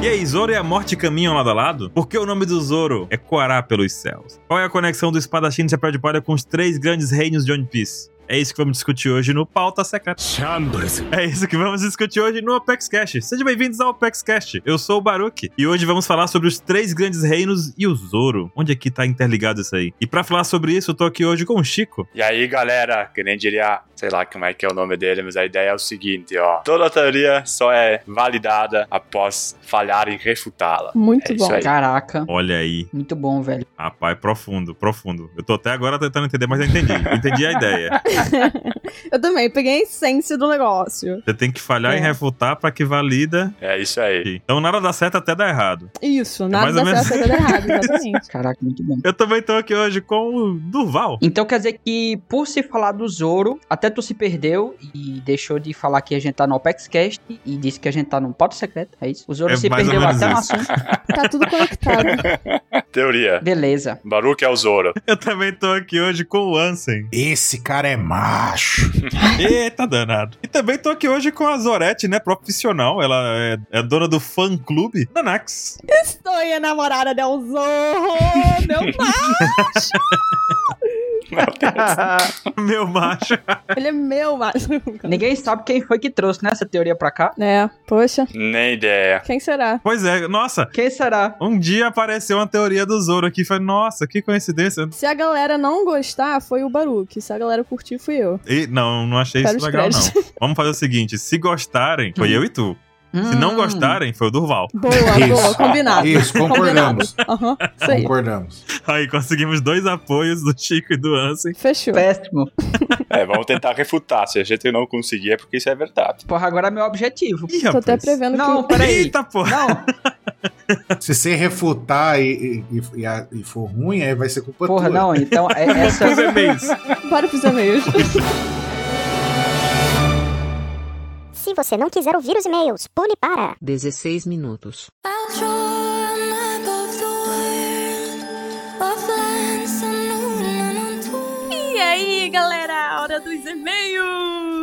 E aí, Zoro e a morte caminham lado a lado? Por que o nome do Zoro é Coará pelos céus? Qual é a conexão do espadachim de Chapéu de Palha com os três grandes reinos de One Piece? É isso que vamos discutir hoje no Pauta Secreta. É isso que vamos discutir hoje no Apex Cash. Sejam bem-vindos ao Apex Cash. Eu sou o Baruch e hoje vamos falar sobre os três grandes reinos e o Zoro. Onde é que tá interligado isso aí? E pra falar sobre isso, eu tô aqui hoje com o Chico. E aí, galera, que nem diria, sei lá como é que é o nome dele, mas a ideia é o seguinte, ó. Toda teoria só é validada após falhar em refutá-la. Muito É bom. Caraca, Olha aí. muito bom, velho. Rapaz, profundo, profundo. Eu tô até agora tentando entender, mas eu entendi. Entendi a ideia. Eu também peguei a essência do negócio. Você tem que falhar É. em refutar pra que valida. É isso aí. Então nada dá certo até dar errado. Isso, nada mais ou dá menos certo, nada errado, exatamente. Caraca, muito bom. Eu também tô aqui hoje com o Durval. Então quer dizer que, por se falar do Zoro, até tu se perdeu e deixou de falar que a gente tá no OpexCast e disse que a gente tá num pauta secreto, é isso? O Zoro É se perdeu até no assunto. Tá tudo conectado. Teoria. Beleza. Baruch é o Zoro. Eu também tô aqui hoje com o Ansem. Esse cara é macho. Eita danado. E também tô aqui hoje com a Zorete, né? Profissional. Ela é, é dona do fã clube da Nax. Estou enamorada del Zorro, meu macho. Meu macho. Ele é meu macho. Ninguém sabe quem foi que trouxe né, essa teoria pra cá. É, poxa, Nem ideia. quem será? Pois é, nossa. Quem será? Um dia apareceu uma teoria do Zoro aqui. Falei, nossa, que coincidência. Se a galera não gostar, foi o Baruque. Se a galera curtir, fui eu. E, não, não achei Quero isso legal, não. Vamos fazer o seguinte: se gostarem, foi Hum. eu e tu. Se não Hum. gostarem, foi o Durval. Boa, Isso. boa, combinado. Isso, concordamos. Combinado. Isso aí. Concordamos. Aí conseguimos dois apoios do Chico e do Ansem. Fechou. Péssimo. É, vamos tentar refutar. Se a gente não conseguir, é porque isso é verdade. Porra, agora é meu objetivo. Ih, Tô até prevendo Não, que. peraí. Eita, porra. Não, Se você refutar e, e, e- e for ruim, aí vai ser culpa porra, tua. não. Então, é, essa. Os e-mails. Bora pros e-mails. Se você não quiser ouvir os e-mails, pule para 16 minutos. E aí, galera, hora dos e-mails!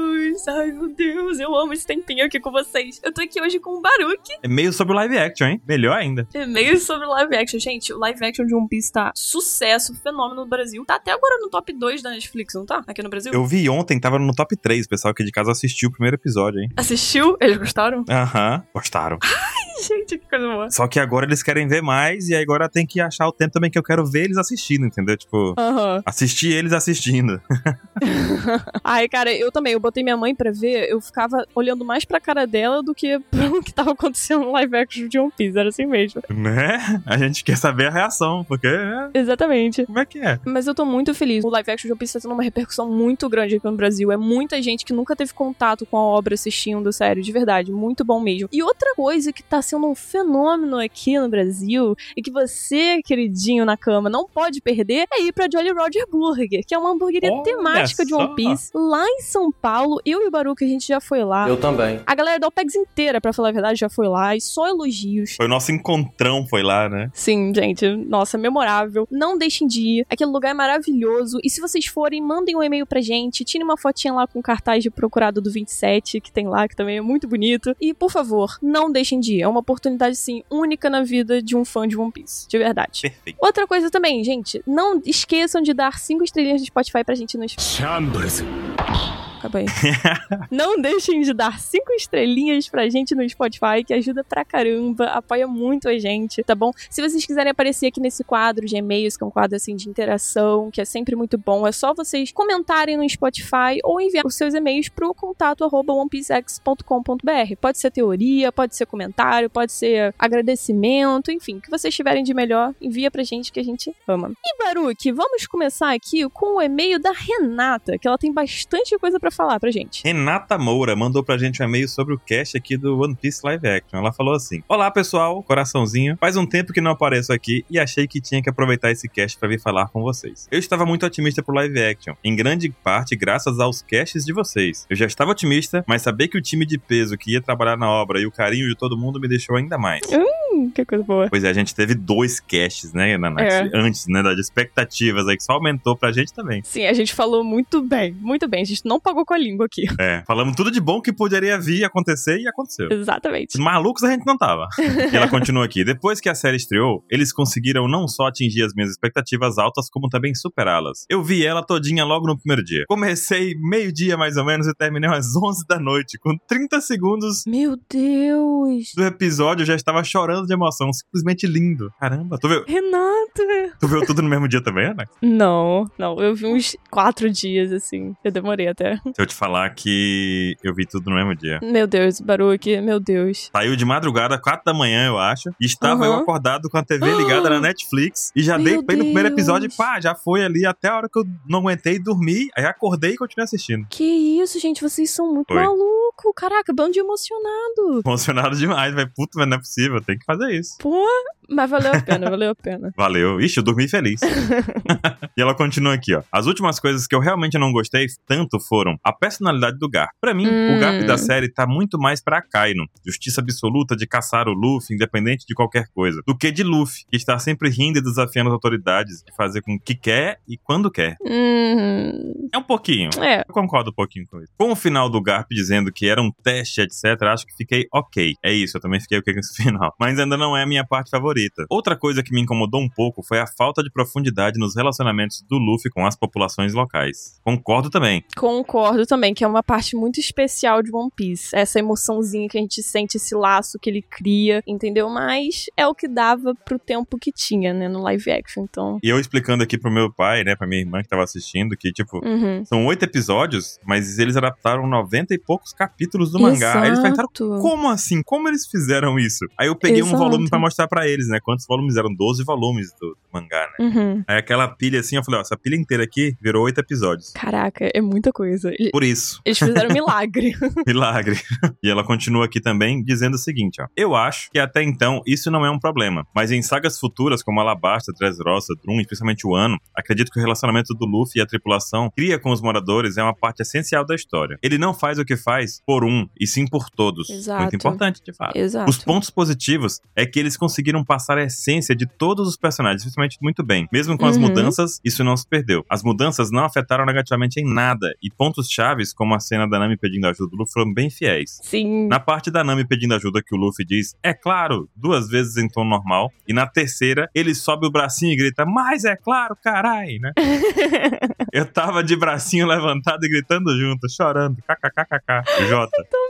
Ai, meu Deus, eu amo esse tempinho aqui com vocês. Eu tô aqui hoje com o Baruque. E-mail sobre o live action, hein? Melhor ainda. E-mails sobre live action. Gente, o live action de One Piece tá sucesso, fenômeno no Brasil. Tá até agora no top 2 da Netflix, não tá? Aqui no Brasil. Eu vi ontem, tava no top 3. O pessoal aqui de casa assistiu o primeiro episódio, hein? Assistiu? Eles gostaram? Aham, gostaram. Ai, gente, que coisa boa. Só que agora eles querem ver mais, e agora tem que achar o tempo também que eu quero ver eles assistindo, entendeu? Tipo, assistir eles assistindo. Ai, cara, eu também. Eu botei minha mãe pra ver, eu ficava olhando mais pra cara dela do que pro que tava acontecendo no live action de One Piece. Era assim mesmo. né? A gente quer saber a reação, porque. é, Exatamente. Como é que é? Mas eu tô muito feliz. O live action de One Piece tá tendo uma repercussão muito grande aqui no Brasil. É muita gente que nunca teve contato com a obra assistindo, sério, de verdade. Muito bom mesmo. E outra coisa que tá sendo um fenômeno aqui no Brasil e que você, queridinho na cama, não pode perder é ir pra Jolly Roger Burger, que é uma hamburgueria Olha temática de só. One Piece lá em São Paulo. Eu e o Baruque, a gente já foi lá. Eu também. A galera da OPEX inteira, pra falar a verdade, já foi lá e só elogios. Foi o nosso encontrão, foi lá, né? Sim, gente, nossa, memorável. Não deixem de ir. Aquele lugar é maravilhoso. E se vocês forem, mandem um e-mail pra gente. Tire uma fotinha lá com o cartaz de procurado do 27, que tem lá, que também é muito bonito. E, por favor, não deixem de ir. É uma oportunidade, sim, única na vida de um fã de One Piece. De verdade. Perfeito. Outra coisa também, gente, não esqueçam de dar cinco estrelinhas de Spotify pra gente no Acaba Não deixem de dar cinco estrelinhas pra gente no Spotify, que ajuda pra caramba, apoia muito a gente, tá bom? Se vocês quiserem aparecer aqui nesse quadro de e-mails, que é um quadro assim de interação, que é sempre muito bom, é só vocês comentarem no Spotify ou enviar os seus e-mails pro contato arroba. Pode ser teoria, pode ser comentário, pode ser agradecimento, enfim, o que vocês tiverem de melhor, envia pra gente que a gente ama. E Baruque, vamos começar aqui com o e-mail da Renata, que ela tem bastante coisa pra falar pra gente. Renata Moura mandou pra gente um e-mail sobre o cast aqui do One Piece Live Action. Ela falou assim: Olá pessoal, coraçãozinho. Faz um tempo que não apareço aqui e achei que tinha que aproveitar esse cast pra vir falar com vocês. Eu estava muito otimista pro live action, em grande parte graças aos casts de vocês. Eu já estava otimista, mas saber que o time de peso que ia trabalhar na obra e o carinho de todo mundo me deixou ainda mais. Hum, que coisa boa. Pois é, a gente teve dois casts, né, na Netflix, antes, né, das expectativas aí, que só aumentou pra gente também. Sim, a gente falou muito bem, muito bem. A gente não pagou com a língua aqui. É, falamos tudo de bom que poderia vir acontecer e aconteceu. Exatamente. Malucos a gente não tava. e ela continua aqui. Depois que a série estreou, eles conseguiram não só atingir as minhas expectativas altas, como também superá-las. Eu vi ela todinha logo no primeiro dia. Comecei meio-dia mais ou menos e terminei às 11 da noite. Com 30 segundos Meu Deus. do episódio, eu já estava chorando de emoção. Simplesmente lindo. Caramba, tu viu, Renata. tu viu tudo no mesmo dia também, Ana? Não, não. Eu vi uns quatro dias, assim. Eu demorei até. Se eu te falar que eu vi tudo no mesmo dia. Meu Deus, Baruque, meu Deus. Saiu de madrugada, 4 da manhã, eu acho. E estava eu Aham. acordado com a TV ligada na Netflix. E já Meu dei play no primeiro episódio e pá, já foi ali até a hora que eu não aguentei dormir. Aí acordei e continuei assistindo. Que isso, gente, vocês são muito malucos. Caraca, bando de emocionado. Emocionado demais, vai puto, mas não é possível, tem que fazer isso. Pô, mas valeu a pena, valeu a pena. Valeu. Ixi, eu dormi feliz. e ela continua aqui, ó. As últimas coisas que eu realmente não gostei tanto foram a personalidade do Garp. Pra mim, Hum. o Garp da série tá muito mais pra Akainu, justiça absoluta de caçar o Luffy, independente de qualquer coisa, do que de Luffy, que está sempre rindo e desafiando as autoridades de fazer com o que quer e quando quer. Hum. É um pouquinho. É, Eu concordo um pouquinho com isso. Com o final do Garp dizendo que era um teste, etc., acho que fiquei ok. É isso, eu também fiquei ok com esse final. Mas ainda não é a minha parte favorita. Outra coisa que me incomodou um pouco foi a falta de profundidade nos relacionamentos do Luffy com as populações locais. Concordo também. concordo também que é uma parte muito especial de One Piece. Essa emoçãozinha que a gente sente, esse laço que ele cria, entendeu? Mas é o que dava pro tempo que tinha, né, no live action. Então. E eu explicando aqui pro meu pai, né, pra minha irmã que tava assistindo, que, tipo, Uhum. são oito episódios, mas eles adaptaram 90 e poucos capítulos do mangá. Aí eles perguntaram, Exato. como assim? Como eles fizeram isso? Aí eu peguei um Exato. volume pra mostrar pra eles, né? Quantos volumes eram? 12 volumes do, do mangá, né? Uhum. Aí aquela pilha assim, eu falei, ó, essa pilha inteira aqui virou oito episódios. Caraca, é muita coisa. Por isso, Eles fizeram um milagre. milagre. e ela continua aqui também dizendo o seguinte, ó. Eu acho que até então isso não é um problema, mas em sagas futuras como Alabasta, Dressrosa, Drum, especialmente o Ano, acredito que o relacionamento do Luffy e a tripulação cria com os moradores é uma parte essencial da história. Ele não faz o que faz por um, e sim por todos. Exato. Muito importante, de fato. Exato. Os pontos positivos é que eles conseguiram passar a essência de todos os personagens, principalmente muito bem. Mesmo com as Uhum. mudanças, isso não se perdeu. As mudanças não afetaram negativamente em nada, e pontos chaves, como a cena da Nami pedindo ajuda do Luffy, foram bem fiéis. Sim. Na parte da Nami pedindo ajuda que o Luffy diz, é claro, duas vezes em tom normal, e na terceira ele sobe o bracinho e grita, mas é claro, carai, né? Eu tava de bracinho levantado e gritando junto, chorando, kkkk, J.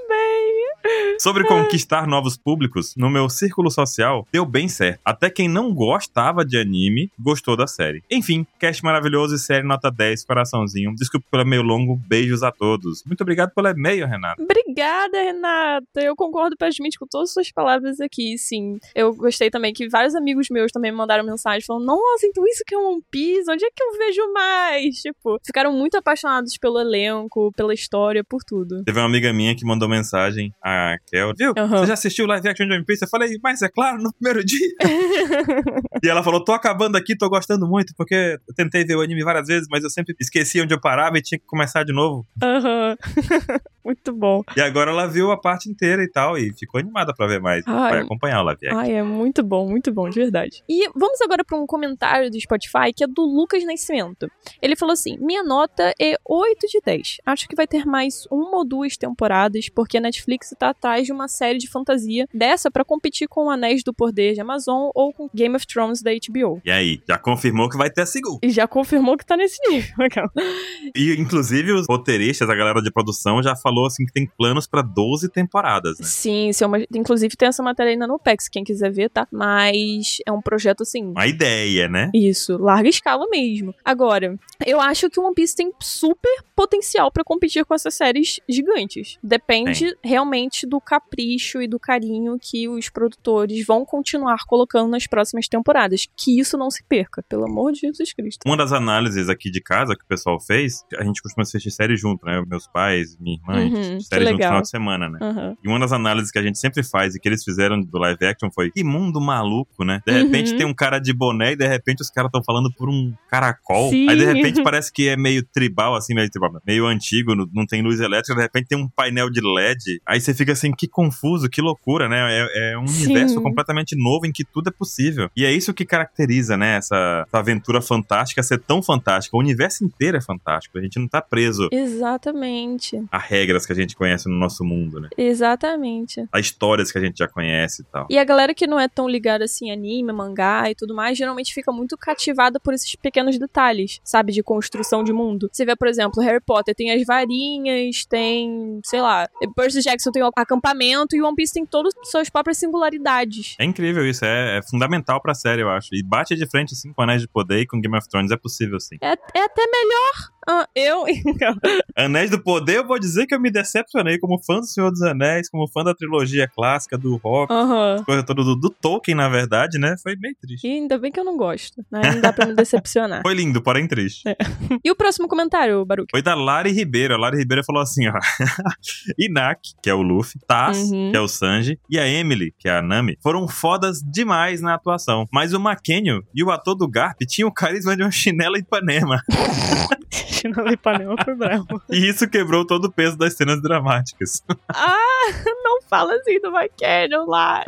Sobre conquistar novos públicos, no meu círculo social, deu bem certo. Até quem não gostava de anime, gostou da série. Enfim, cast maravilhoso e série nota 10, coraçãozinho. Desculpe pelo e-mail longo, beijos a todos. Muito obrigado pelo e-mail, Renato. Obrigada, Renata. Eu concordo plenamente com todas as suas palavras aqui, sim. Eu gostei também que vários amigos meus também me mandaram mensagem falando: Nossa, então isso que é One Piece? Onde é que eu vejo mais? Tipo, ficaram muito apaixonados pelo elenco, pela história, por tudo. Teve uma amiga minha que mandou mensagem, a Kel, viu? Aham. Você já assistiu o live action de One Piece? Eu falei, mas é claro, no primeiro dia. e ela falou, tô acabando aqui, tô gostando muito, porque eu tentei ver o anime várias vezes, mas eu sempre esquecia onde eu parava e tinha que começar de novo. Aham. muito bom. E agora ela viu a parte inteira e tal, e ficou animada pra ver mais. Ai. Vai acompanhar o action. Ai, é muito bom, muito bom, de verdade. E vamos agora para um comentário do Spotify que é do Lucas Nascimento. Ele falou assim: Minha nota é 8 de 10. Acho que vai ter mais uma ou duas temporadas, porque a Netflix tá atrás de uma série de fantasia dessa para competir com o Anéis do Poder de Amazon ou com Game of Thrones da HBO. E aí, já confirmou que vai ter a segunda. E já confirmou que tá nesse nível. E, inclusive, os roteiristas, a galera de produção, já falou assim que tem planos pra 12 temporadas, né? Sim, isso é uma... inclusive tem essa matéria aí na Nopex, quem quiser ver, tá? Mas é um projeto assim. Uma ideia, né? Isso, larga escala mesmo. Agora, eu acho que o One Piece tem super potencial pra competir com essas séries gigantes. Depende realmente do capricho e do carinho que os produtores vão continuar colocando nas próximas temporadas. Que isso não se perca, pelo amor de Jesus Cristo. Uma das análises aqui de casa que o pessoal fez, a gente costuma assistir série junto, né? Meus pais, minha irmã. Uhum, de um final de semana, né? Aham. E uma das análises que a gente sempre faz e que eles fizeram do live action foi: que mundo maluco, né? De repente Uhum. tem um cara de boné e de repente os caras estão falando por um caracol. Sim. Aí de repente parece que é meio tribal, assim, meio tribal, meio antigo, não- tem luz elétrica, de repente tem um painel de LED. Aí você fica assim, que confuso, que loucura, né? É, é um Sim. universo completamente novo em que tudo é possível. E é isso que caracteriza, né, essa, essa aventura fantástica ser tão fantástica. O universo inteiro é fantástico. A gente não tá preso Exatamente. a regras que a gente conhece no nosso mundo, né? Exatamente. A histórias que a gente já conhece e tal. E a galera que não é tão ligada assim, anime, mangá e tudo mais, geralmente fica muito cativada por esses pequenos detalhes, sabe? De construção de mundo. Você vê, por exemplo, Harry Potter tem as varinhas, tem, sei lá, Percy Jackson tem o acampamento e One Piece tem todas as suas próprias singularidades. É incrível isso, é, é fundamental pra série, eu acho. E bate de frente, assim, com Anéis de Poder e com Game of Thrones, é possível, sim. É, é até melhor. Ah, eu. Anéis do Poder, eu vou dizer que eu me decepcionei como fã do Senhor dos Anéis, como fã da trilogia clássica, do rock, Aham. coisa toda do, do Tolkien, na verdade, né? Foi meio triste. E ainda bem que eu não gosto, né? Não dá pra me decepcionar. Foi lindo, porém triste. E o próximo comentário, Baruch? Foi da Lari Ribeiro. A Lari Ribeiro falou assim, ó. Inak, que é o Luffy, Taz, Uhum. que é o Sanji, e a Emily, que é a Nami, foram fodas demais na atuação. Mas o Makenio e o ator do Garp tinham o carisma de uma chinela Ipanema. Chinelo Ipanema foi bravo. E isso quebrou todo o peso das cenas dramáticas. Ah, não fala assim do McKenna lá.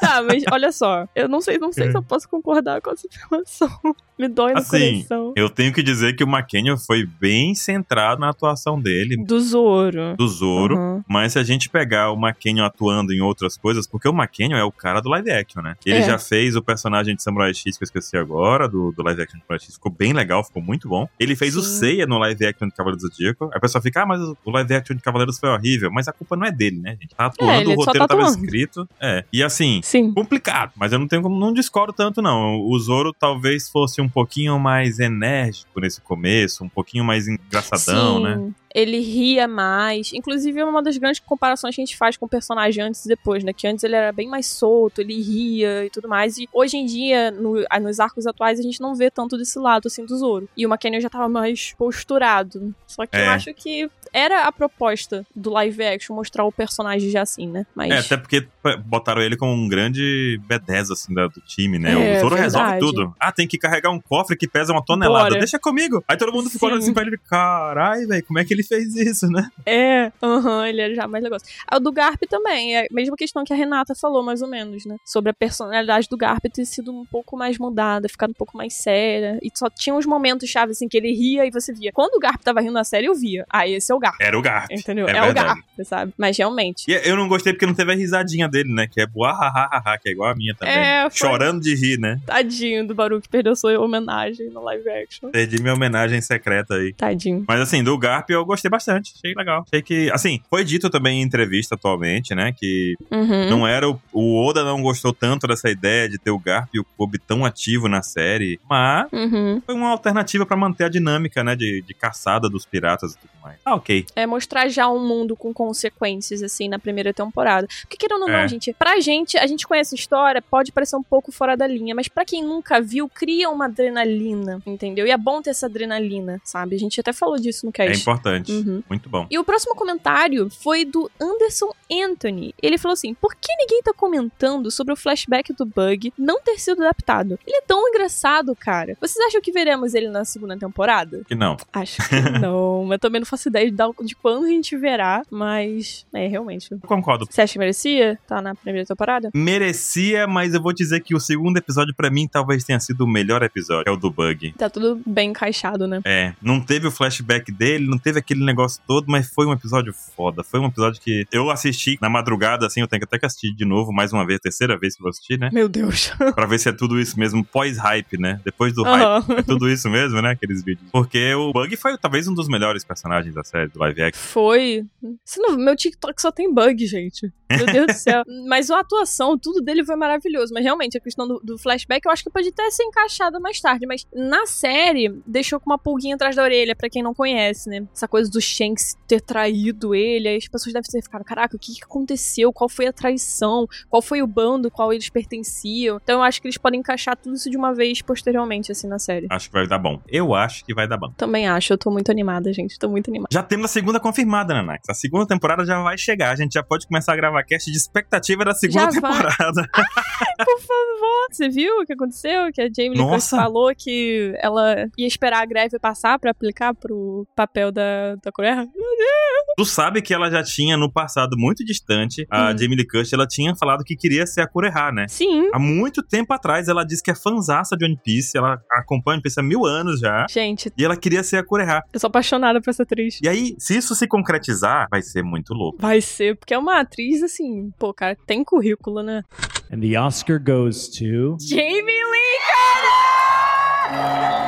Tá, mas olha só. Eu não sei, não sei se eu posso concordar com essa informação. Me dói no Assim, coração. eu tenho que dizer que o Makenio foi bem centrado na atuação dele, Do Zoro. do Zoro. Uhum. Mas se a gente pegar o Makenio atuando em outras coisas, porque o Makenio é o cara do live action, né? Ele É. já fez o personagem de Samurai X que eu esqueci agora, do, do live action de Samurai X. Ficou bem legal, ficou muito bom. Ele fez o Sim. No live action de Cavaleiro do Zodíaco. A pessoa fica, ah, mas o live action de Cavaleiros foi horrível. Mas a culpa não é dele, né, gente? Tá atuando, ele o só roteiro tá tava atuando. escrito. É. E assim, Sim. complicado, mas eu não tenho como, não discordo tanto não. O Zoro talvez fosse um pouquinho mais enérgico nesse começo, um pouquinho mais engraçadão, Sim. né? Ele ria mais. Inclusive, é uma das grandes comparações que a gente faz com o personagem antes e depois, né? Que antes ele era bem mais solto, ele ria e tudo mais. E hoje em dia, no- nos arcos atuais, a gente não vê tanto desse lado, assim, do Zoro. E o McKenna já tava mais posturado. Só que É. eu acho que era a proposta do live action mostrar o personagem já assim, né? Mas. É, até porque botaram ele como um grande B10, assim, da- do time, né? É, o Zoro resolve verdade. tudo. Ah, tem que carregar um cofre que pesa uma tonelada. Bora. Deixa comigo. Aí todo mundo ficou Sim. assim pra ele, caralho, velho, como é que ele fez isso, né? É, aham, ele é já mais legal. Ah, O do Garp também, é a mesma questão que a Renata falou, mais ou menos, né? Sobre a personalidade do Garp ter sido um pouco mais mudada, ficado um pouco mais séria. E só tinha uns momentos chave assim que ele ria e você via. Quando o Garp tava rindo na série, eu via. Ah, esse é o Garp. Era o Garp. Entendeu? É É, o. Garp, sabe? Mas realmente. E eu não gostei porque não teve a risadinha dele, né? Que é buahahaha, que é igual a minha também. É, foi- Chorando de rir, né? Tadinho do Baruch, perdeu sua homenagem no live action. Perdi minha homenagem secreta aí. Tadinho. Mas assim, do Garp eu gostei bastante. Achei legal. Achei que. Assim, foi dito também em entrevista atualmente, né? Que Uhum. não era. O, o Oda não gostou tanto dessa ideia de ter o Garp e o Kobe tão ativo na série. Mas Uhum. foi uma alternativa pra manter a dinâmica, né? De, de caçada dos piratas e tudo mais. Ah, ok. É mostrar já um mundo com consequências, assim, na primeira temporada. Porque, querendo ou não, É. gente, pra gente, a gente conhece a história, pode parecer um pouco fora da linha, mas pra quem nunca viu, cria uma adrenalina, entendeu? E é bom ter essa adrenalina, sabe? A gente até falou disso no É cast. Importante. Uhum. Muito bom. E o próximo comentário foi do Anderson Anthony. Ele falou assim: por que ninguém tá comentando sobre o flashback do Bug não ter sido adaptado? Ele é tão engraçado, cara. Vocês acham que veremos ele na segunda temporada? Que não. Acho que não, mas também não faço ideia de, quando a gente verá, mas é, realmente. Eu concordo. Você acha que merecia? Tá na primeira temporada? Merecia, mas eu vou dizer que o segundo episódio, pra mim, talvez tenha sido o melhor episódio. É o do Bug. Tá tudo bem encaixado, né? É, não teve o flashback dele, não teve aquele negócio todo, mas foi um episódio foda. Foi um episódio que eu assisti na madrugada, assim, eu tenho que até que assistir de novo, mais uma vez, terceira vez que eu vou assistir, né? Meu Deus. Pra ver se é tudo isso mesmo, pós-hype, né? Depois do Aham. hype, é tudo isso mesmo, né? Aqueles vídeos. Porque o Bug foi talvez um dos melhores personagens da série, do live action. Foi. Não- meu TikTok só tem bug, gente. Meu Deus do céu. Mas a atuação, tudo dele foi maravilhoso. Mas realmente, a questão do, do flashback, eu acho que pode até ser encaixada mais tarde. Mas na série, deixou com uma pulguinha atrás da orelha, pra quem não conhece, né? Essa coisa do Shanks ter traído ele. Aí as pessoas devem ter ficado, caraca, o que, que aconteceu? Qual foi a traição? Qual foi o bando qual eles pertenciam? Então eu acho que eles podem encaixar tudo isso de uma vez posteriormente, assim, na série. Acho que vai dar bom. Eu acho que vai dar bom. Também acho, eu tô muito animada, gente. Tô muito animada. Já temos a segunda confirmada, Nanax. A segunda temporada já vai chegar. A gente já pode começar a gravar cast de expectativa da segunda Já temporada. Por favor. Você viu o que aconteceu? Que a Jamie Lee falou que ela ia esperar a greve passar pra aplicar pro papel da, da Coreia? tu sabe que ela já tinha, no passado muito distante, a Hum. Jamie Lee Curtis, ela tinha falado que queria ser a Kureha, né? Sim. Há muito tempo atrás, ela disse que é fanzaça de One Piece. Ela acompanha One Piece há mil anos já. Gente, E ela queria ser a Kureha. eu sou apaixonada por essa atriz. E aí, se isso se concretizar, vai ser muito louco. Vai ser, porque é uma atriz, assim, pô, cara, tem currículo, né? And the Oscar goes to. Jamie Lee Curtis!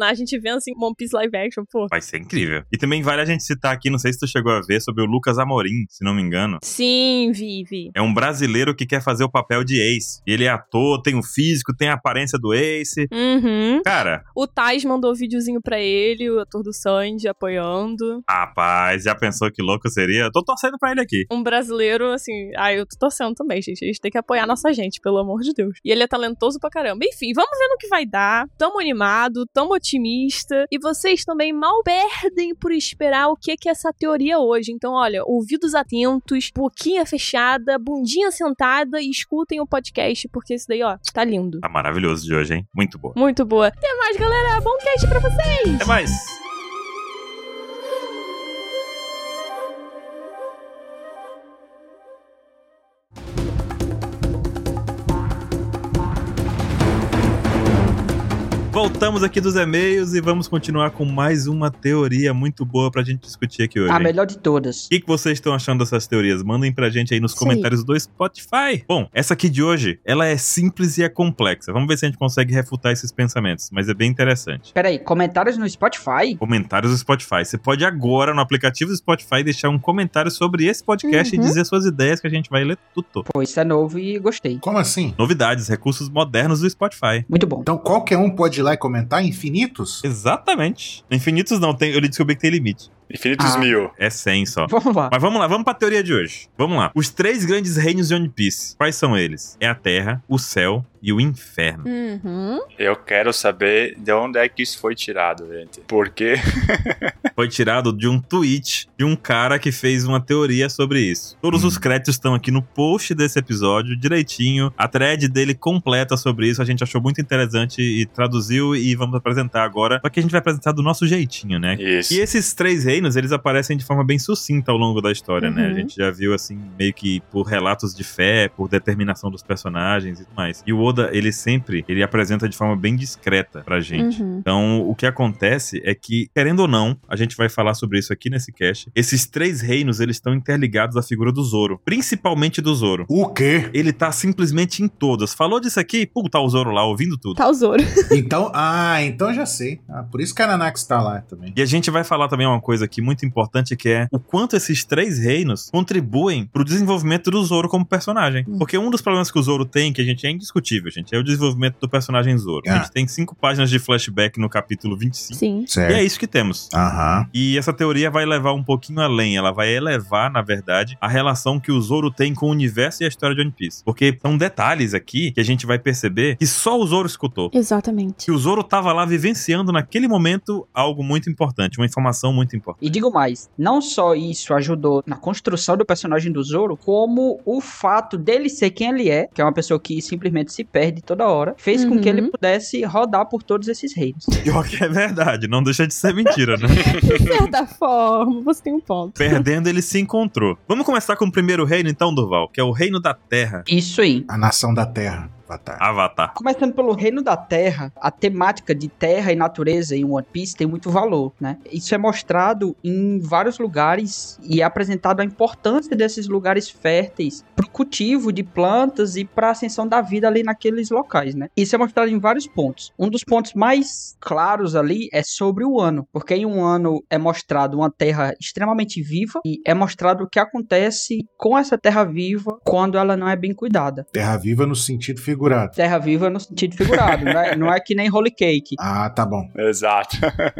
A gente vê, assim, One Piece live action, pô. Vai ser incrível. E também vale a gente citar aqui, não sei se tu chegou a ver, sobre o Lucas Amorim, se não me engano. Sim, Vivi. É um brasileiro que quer fazer o papel de Ace. E ele é ator, tem o físico, tem a aparência do Ace. Uhum. Cara, O Tais mandou videozinho pra ele, o ator do Sandy, apoiando. rapaz, já pensou que louco seria? Tô torcendo pra ele aqui. Um brasileiro, assim, ah, eu tô torcendo também, gente. A gente tem que apoiar nossa gente, pelo amor de Deus. E ele é talentoso pra caramba. Enfim, vamos ver no que vai dar. Tamo animado, tamo otimista. E vocês também mal perdem por esperar o que que é essa teoria hoje. Então, olha, ouvidos atentos, boquinha fechada, bundinha sentada e escutem o podcast, porque esse daí, ó, tá lindo. Tá maravilhoso de hoje, hein? Muito boa. Muito boa. Até mais, galera. Bom cast pra vocês. Até mais! Voltamos aqui dos e-mails e vamos continuar com mais uma teoria muito boa pra gente discutir aqui hoje. A hein? melhor de todas. O que, que vocês estão achando dessas teorias? Mandem pra gente aí nos Sim. comentários do Spotify. Bom, essa aqui de hoje, ela é simples e é complexa. Vamos ver se a gente consegue refutar esses pensamentos, mas é bem interessante. Peraí, comentários no Spotify? Comentários do Spotify. Você pode agora, no aplicativo do Spotify, deixar um comentário sobre esse podcast Uhum. e dizer suas ideias que a gente vai ler tudo. Pô, isso é novo e gostei. Como assim? Novidades, recursos modernos do Spotify. Muito bom. Então qualquer um pode ir lá e comentar infinitos? Exatamente. Infinitos não, tem, eu descobri que tem limite. Infinitos Ah. mil. É 100 só. Vamos lá. Mas vamos lá, vamos pra teoria de hoje. Vamos lá. Os três grandes reinos de One Piece. Quais são eles? É a Terra, o Céu e o Inferno. Uhum. Eu quero saber de onde é que isso foi tirado, gente. Porque Foi tirado de um tweet de um cara que fez uma teoria sobre isso. Todos os créditos estão aqui no post desse episódio, direitinho. A thread dele completa sobre isso. A gente achou muito interessante e traduziu e vamos apresentar agora. Só que a gente vai apresentar do nosso jeitinho, né? isso. E esses três reinos, eles aparecem de forma bem sucinta ao longo da história, né? A Uhum. gente já viu, assim, meio que por relatos de fé, por determinação dos personagens e tudo mais. E o Oda, ele sempre, ele apresenta de forma bem discreta pra gente. Uhum. Então, o que acontece é que, querendo ou não, a gente vai falar sobre isso aqui nesse cast. Esses três reinos, eles estão interligados à figura do Zoro. Principalmente do Zoro. O quê? Ele tá simplesmente em todas. Falou disso aqui, pô, tá o Zoro lá ouvindo tudo. Tá o Zoro. Então, ah, então já sei. Ah, por isso que a Nanax tá lá também. E a gente vai falar também uma coisa aqui muito importante que é o quanto esses três reinos contribuem pro desenvolvimento do Zoro como personagem. Hum. Porque um dos problemas que o Zoro tem, que a gente é indiscutível, gente, é o desenvolvimento do personagem Zoro. A Ah. gente tem cinco páginas de flashback no capítulo 25. Sim. E é Certo. isso que temos. Aham. E essa teoria vai levar um pouquinho além, ela vai elevar, na verdade, a relação que o Zoro tem com o universo e a história de One Piece. Porque são detalhes aqui que a gente vai perceber que só o Zoro escutou. Exatamente. Que o Zoro tava lá vivenciando naquele momento algo muito importante, uma informação muito importante. E digo mais, não só isso ajudou na construção do personagem do Zoro, como o fato dele ser quem ele é, que é uma pessoa que simplesmente se perde toda hora, fez com que Uhum. ele pudesse rodar por todos esses reinos. Pior que é verdade, não deixa de ser mentira, né? De certa forma, você tem um ponto. Perdendo, ele se encontrou. Vamos começar com o primeiro reino, então, Durval, que é o reino da Terra. Isso aí. A nação da Terra. Avatar. Avatar. Começando pelo reino da Terra, a temática de terra e natureza em One Piece tem muito valor, né? Isso é mostrado em vários lugares e é apresentado a importância desses lugares férteis para o cultivo de plantas e para a ascensão da vida ali naqueles locais, né? Isso é mostrado em vários pontos. Um dos pontos mais claros ali é sobre o ano, porque em um ano é mostrado uma terra extremamente viva e é mostrado o que acontece com essa terra viva quando ela não é bem cuidada. Terra viva no sentido figurado. Terra viva no sentido figurado, não é, não é que nem Holy Cake. Ah, tá bom. Exato.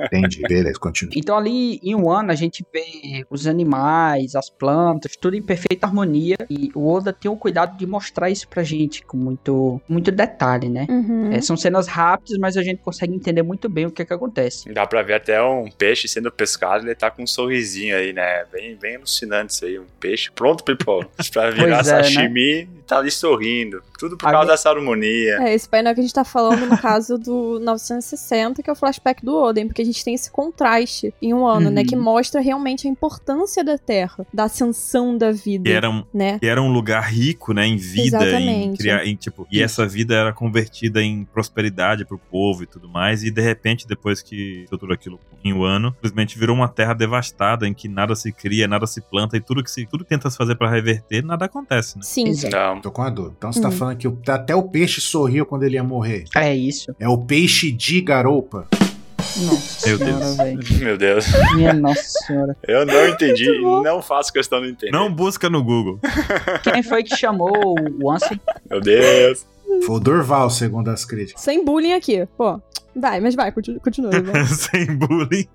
Entendi. Beleza, continua. Então ali em um ano a gente vê os animais, as plantas, tudo em perfeita harmonia e o Oda tem o cuidado de mostrar isso pra gente com muito, muito detalhe, né? Uhum. É, são cenas rápidas, mas a gente consegue entender muito bem o que é que acontece. Dá pra ver até um peixe sendo pescado, ele tá com um sorrisinho aí, né? Bem, bem alucinante isso aí. Um peixe pronto pra, pra virar Pois é, né? sashimi e tá ali sorrindo. Tudo por A causa dessa harmonia. É, esse painel que a gente tá falando no caso do 960, que é o flashback do Oden, porque a gente tem esse contraste em um ano, né? Uhum. Que mostra realmente a importância da Terra, da ascensão da vida, Que era um, né? era um lugar rico, né, em vida, em Exatamente. criar, em, tipo, e essa vida era convertida em prosperidade pro povo e tudo mais, e de repente, depois que tudo aquilo em um ano, simplesmente virou uma terra devastada, em que nada se cria, nada se planta, e tudo que se, tudo que tenta se fazer pra reverter, nada acontece, né? Sim. Exato. Não. Tô com a dor. Então você tá Hum. Falando que o- até o peixe sorriu quando ele ia morrer. É isso. É o peixe de garopa. Nossa Meu senhora, Deus. Meu Deus. Minha nossa senhora. Eu não entendi não faço questão de entender. Não busca no Google. Quem foi que chamou o Ansem? Meu Deus. Foi o Dorval, segundo as críticas. Sem bullying aqui. Pô, vai, mas vai, continua. continua vai. Sem bullying.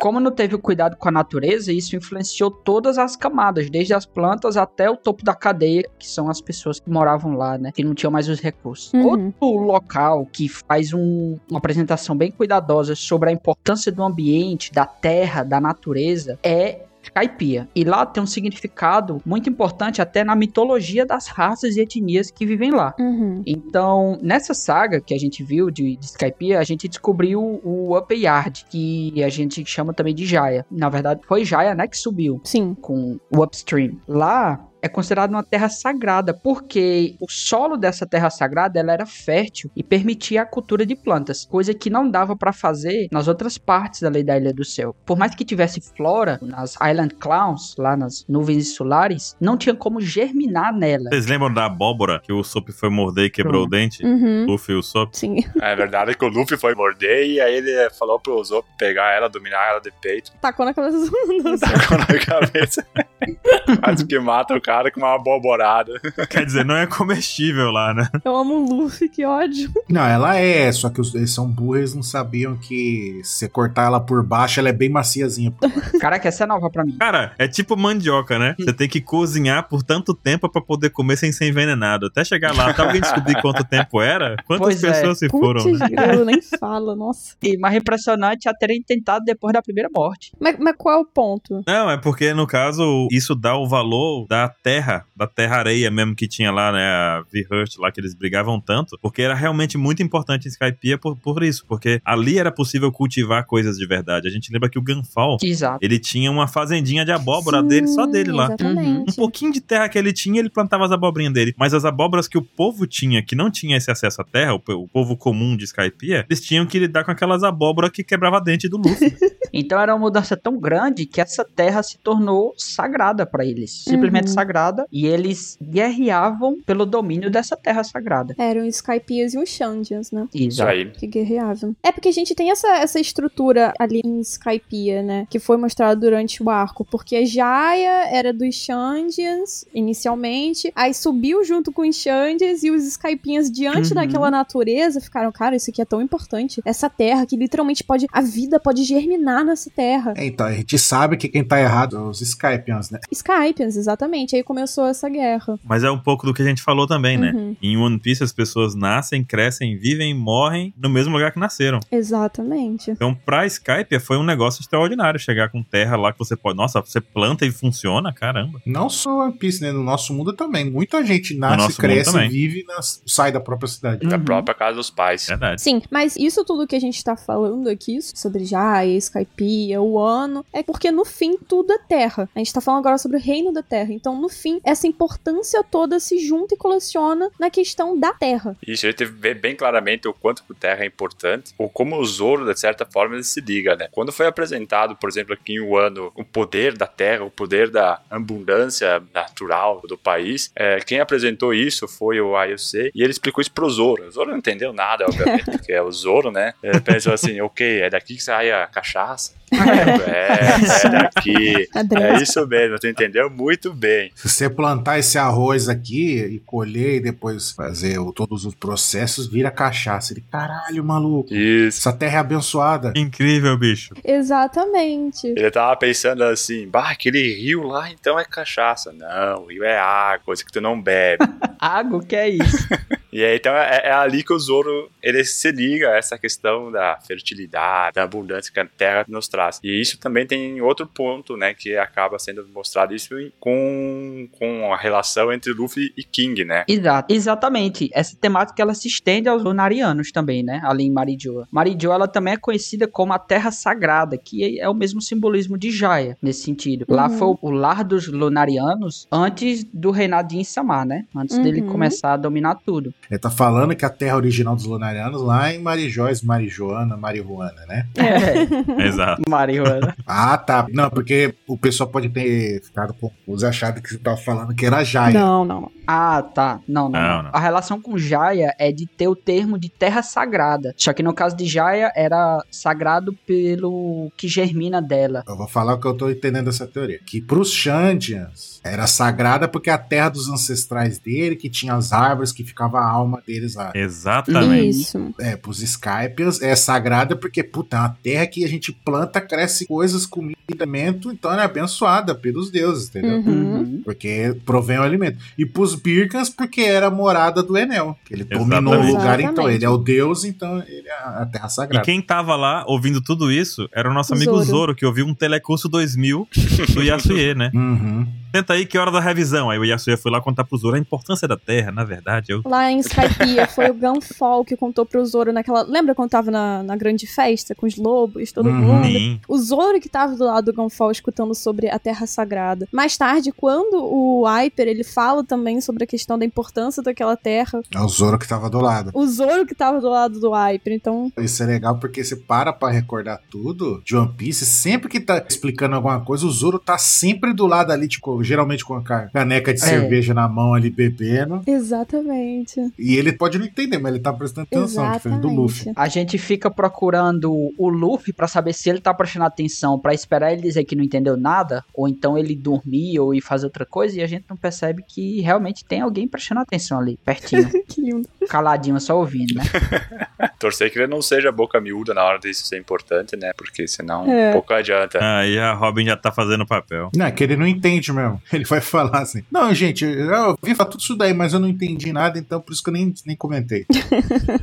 Como não teve o cuidado com a natureza, isso influenciou todas as camadas, desde as plantas até o topo da cadeia, que são as pessoas que moravam lá, né? Que não tinham mais os recursos. Uhum. Outro local que faz um- uma apresentação bem cuidadosa sobre a importância do ambiente, da terra, da natureza, é Skypiea. E lá tem um significado muito importante até na mitologia das raças e etnias que vivem lá. Uhum. Então, nessa saga que a gente viu de, de Skypiea, a gente descobriu o Upper Yard, que a gente chama também de Jaya. Na verdade, foi Jaya, né, que subiu Sim. com o Upstream. Lá é considerado uma terra sagrada, porque o solo dessa terra sagrada ela era fértil e permitia a cultura de plantas, coisa que não dava para fazer nas outras partes ali da Ilha do Céu. Por mais que tivesse flora nas Island Clowns, lá nas nuvens insulares, não tinha como germinar nela. Vocês lembram da abóbora que o Sop foi morder e quebrou o dente? Uhum. Luffy e o Sop? Sim. É verdade que o Luffy foi morder e aí ele falou pro Zop pegar ela, dominar ela de peito. Tacou na cabeça do mundo. Tacou na cabeça. Quase que mata o cara com uma aboborada. Quer dizer, não é comestível lá, né? Eu amo o Luffy, que ódio. Não, ela é, só que os- eles são burros, eles não sabiam que se você cortar ela por baixo, ela é bem maciazinha. Caraca, essa é nova pra mim. Cara, é tipo mandioca, né? Você tem que cozinhar por tanto tempo pra poder comer sem ser envenenado. Até chegar lá, até alguém descobrir quanto tempo era, quantas Pois é. pessoas se foram, Putz, né? eu nem fala, nossa. E mais impressionante é terem tentado depois da primeira morte. Mas, mas qual é o ponto? Não, é porque, no caso, isso dá o valor da terra, da terra-areia mesmo que tinha lá, né? A V-Hurt lá, que eles brigavam tanto, porque era realmente muito importante em Skypiea por, por isso, porque ali era possível cultivar coisas de verdade. A gente lembra que o Ganfal, Exato. ele tinha uma fazendinha de abóbora Sim, dele, só dele lá. Exatamente. Um pouquinho de terra que ele tinha, ele plantava as abobrinhas dele. Mas as abóboras que o povo tinha, que não tinha esse acesso à terra, o, o povo comum de Skypiea, eles tinham que lidar com aquelas abóboras que quebrava dente do Luffy. Então era uma mudança tão grande que essa terra se tornou sagrada pra eles. Simplesmente Uhum. sagrada. E eles guerreavam pelo domínio dessa terra sagrada. Eram os Skypias e os Shandians, né? Isso aí. Que guerreavam. É porque a gente tem essa, essa estrutura ali em Skypiea, né? Que foi mostrada durante o arco. Porque a Jaya era dos Shandians, inicialmente. Aí subiu junto com os Shandians e os Skypians, diante Uhum. daquela natureza, ficaram, cara, isso aqui é tão importante. Essa terra que literalmente pode. A vida pode germinar nessa terra. É, então, a gente sabe que quem tá errado são os Skypians, né? Skypians, exatamente. Aí começou essa guerra. Mas é um pouco do que a gente falou também, né? Uhum. Em One Piece as pessoas nascem, crescem, vivem, morrem no mesmo lugar que nasceram. Exatamente. Então, pra Skype foi um negócio extraordinário chegar com terra lá que você pode. Nossa, você planta e funciona, caramba. Não só One Piece, né? No nosso mundo também. Muita gente nasce, cresce, vive e nas- sai da própria cidade. Da Uhum. própria casa dos pais. Verdade. Sim, mas isso tudo que a gente tá falando aqui sobre Jaya, Skypiea, o ano, é porque no fim tudo é terra. A gente tá falando agora sobre o reino da Terra. Então, no fim, essa importância toda se junta e coleciona na questão da Terra. Isso, ele teve bem- bem claramente o quanto o Terra é importante, ou como o Zoro, de certa forma, ele se liga, né? Quando foi apresentado, por exemplo, aqui em Wano, o poder da Terra, o poder da abundância natural do país, é, quem apresentou isso foi o AOC, e ele explicou isso pro Zoro. O Zoro não entendeu nada, obviamente, porque é o Zoro, né? Ele pensou assim, ok, é daqui que sai a cachaça? É, é daqui. André. É isso mesmo, tu entendeu muito bem. Se você plantar esse arroz aqui e colher e depois fazer o- todos os processos, vira cachaça. Ele, caralho, maluco. Isso. Essa terra é abençoada. Incrível, bicho. Exatamente. Ele tava pensando assim, bah, aquele rio lá então é cachaça. Não, o rio é água, coisa que tu não bebe. Água, o que é isso? e aí, então, é, é ali que o Zoro, ele se liga a essa questão da fertilidade, da abundância que a Terra nos traz. E isso também tem outro ponto, né, que acaba sendo mostrado isso com, com a relação entre Luffy e King, né? Exato, exatamente. Essa temática ela se estende aos lunarianos também, né? Ali em Marijoa. Marijoa ela também é conhecida como a Terra Sagrada, que é o mesmo simbolismo de Jaya nesse sentido. Lá Uhum. foi o lar dos lunarianos antes do reinado de Insama, né? Antes dele Uhum. começar a dominar tudo. Ele tá falando que a terra original dos Lunarianos lá em Marijóis, Marijoana, Marihuana, né? É, Exato. Marihuana. Ah, tá. Não, porque o pessoal pode ter ficado confuso e achado que você tava falando que era Jaya. Não, não. Ah, tá. Não, não, Não, não. A relação com Jaya é de ter o termo de terra sagrada. Só que no caso de Jaya era sagrado pelo que germina dela. Eu vou falar o que eu tô entendendo dessa teoria. Que pros Shandians era sagrada porque é a terra dos ancestrais dele, que tinha as árvores, que ficava alma deles lá. Exatamente. Isso. É, pros Skypians é sagrada porque, puta, é uma terra que a gente planta, cresce coisas, comida, alimento, então ela é abençoada pelos deuses, entendeu? Uhum. Porque provém o alimento. E pros Birkans, porque era a morada do Enel. Que ele dominou o Exatamente. lugar, então Exatamente. ele é o deus, então ele é a terra E sagrada. quem tava lá ouvindo tudo isso era o nosso amigo Zoro. Zoro, que ouviu um Telecurso 2000 do Yasuye, né? Uhum. Tenta aí que hora da revisão. Aí o Yasuye foi lá contar pro Zoro a importância da Terra, na verdade. Eu... Lá em Skypiea foi o Gunfall que contou pro Zoro naquela. Lembra quando tava na, na grande festa com os lobos, todo Uhum. mundo? Sim. O Zoro que tava do lado do Gunfall escutando sobre a Terra Sagrada. Mais tarde, quando o Hyper ele fala também sobre a questão da importância daquela terra, É o Zoro que tava do lado. o Zoro que tava do lado do Hyper. Então, Isso é legal porque você para pra recordar tudo de One Piece, sempre que tá explicando alguma coisa, o Zoro tá sempre do lado ali, tipo, geralmente com a ca- caneca de É. cerveja na mão ali bebendo. exatamente. E ele pode não entender, mas ele tá prestando atenção, diferente do Luffy. A gente fica procurando o Luffy pra saber se ele tá prestando atenção, pra esperar ele dizer que não entendeu nada, ou então ele dormir ou ir fazer outra coisa, e a gente não percebe que realmente tem alguém prestando atenção ali, pertinho, Que lindo. caladinho, só ouvindo, né? Torcer que ele não seja boca miúda na hora disso ser importante, né? Porque senão É. pouco adianta. Aí a Robin já tá fazendo papel. Não, é que ele não entende mesmo. Ele vai falar assim: Não, gente, eu vi falar tudo isso daí, mas eu não entendi nada, então por isso que eu nem, nem comentei.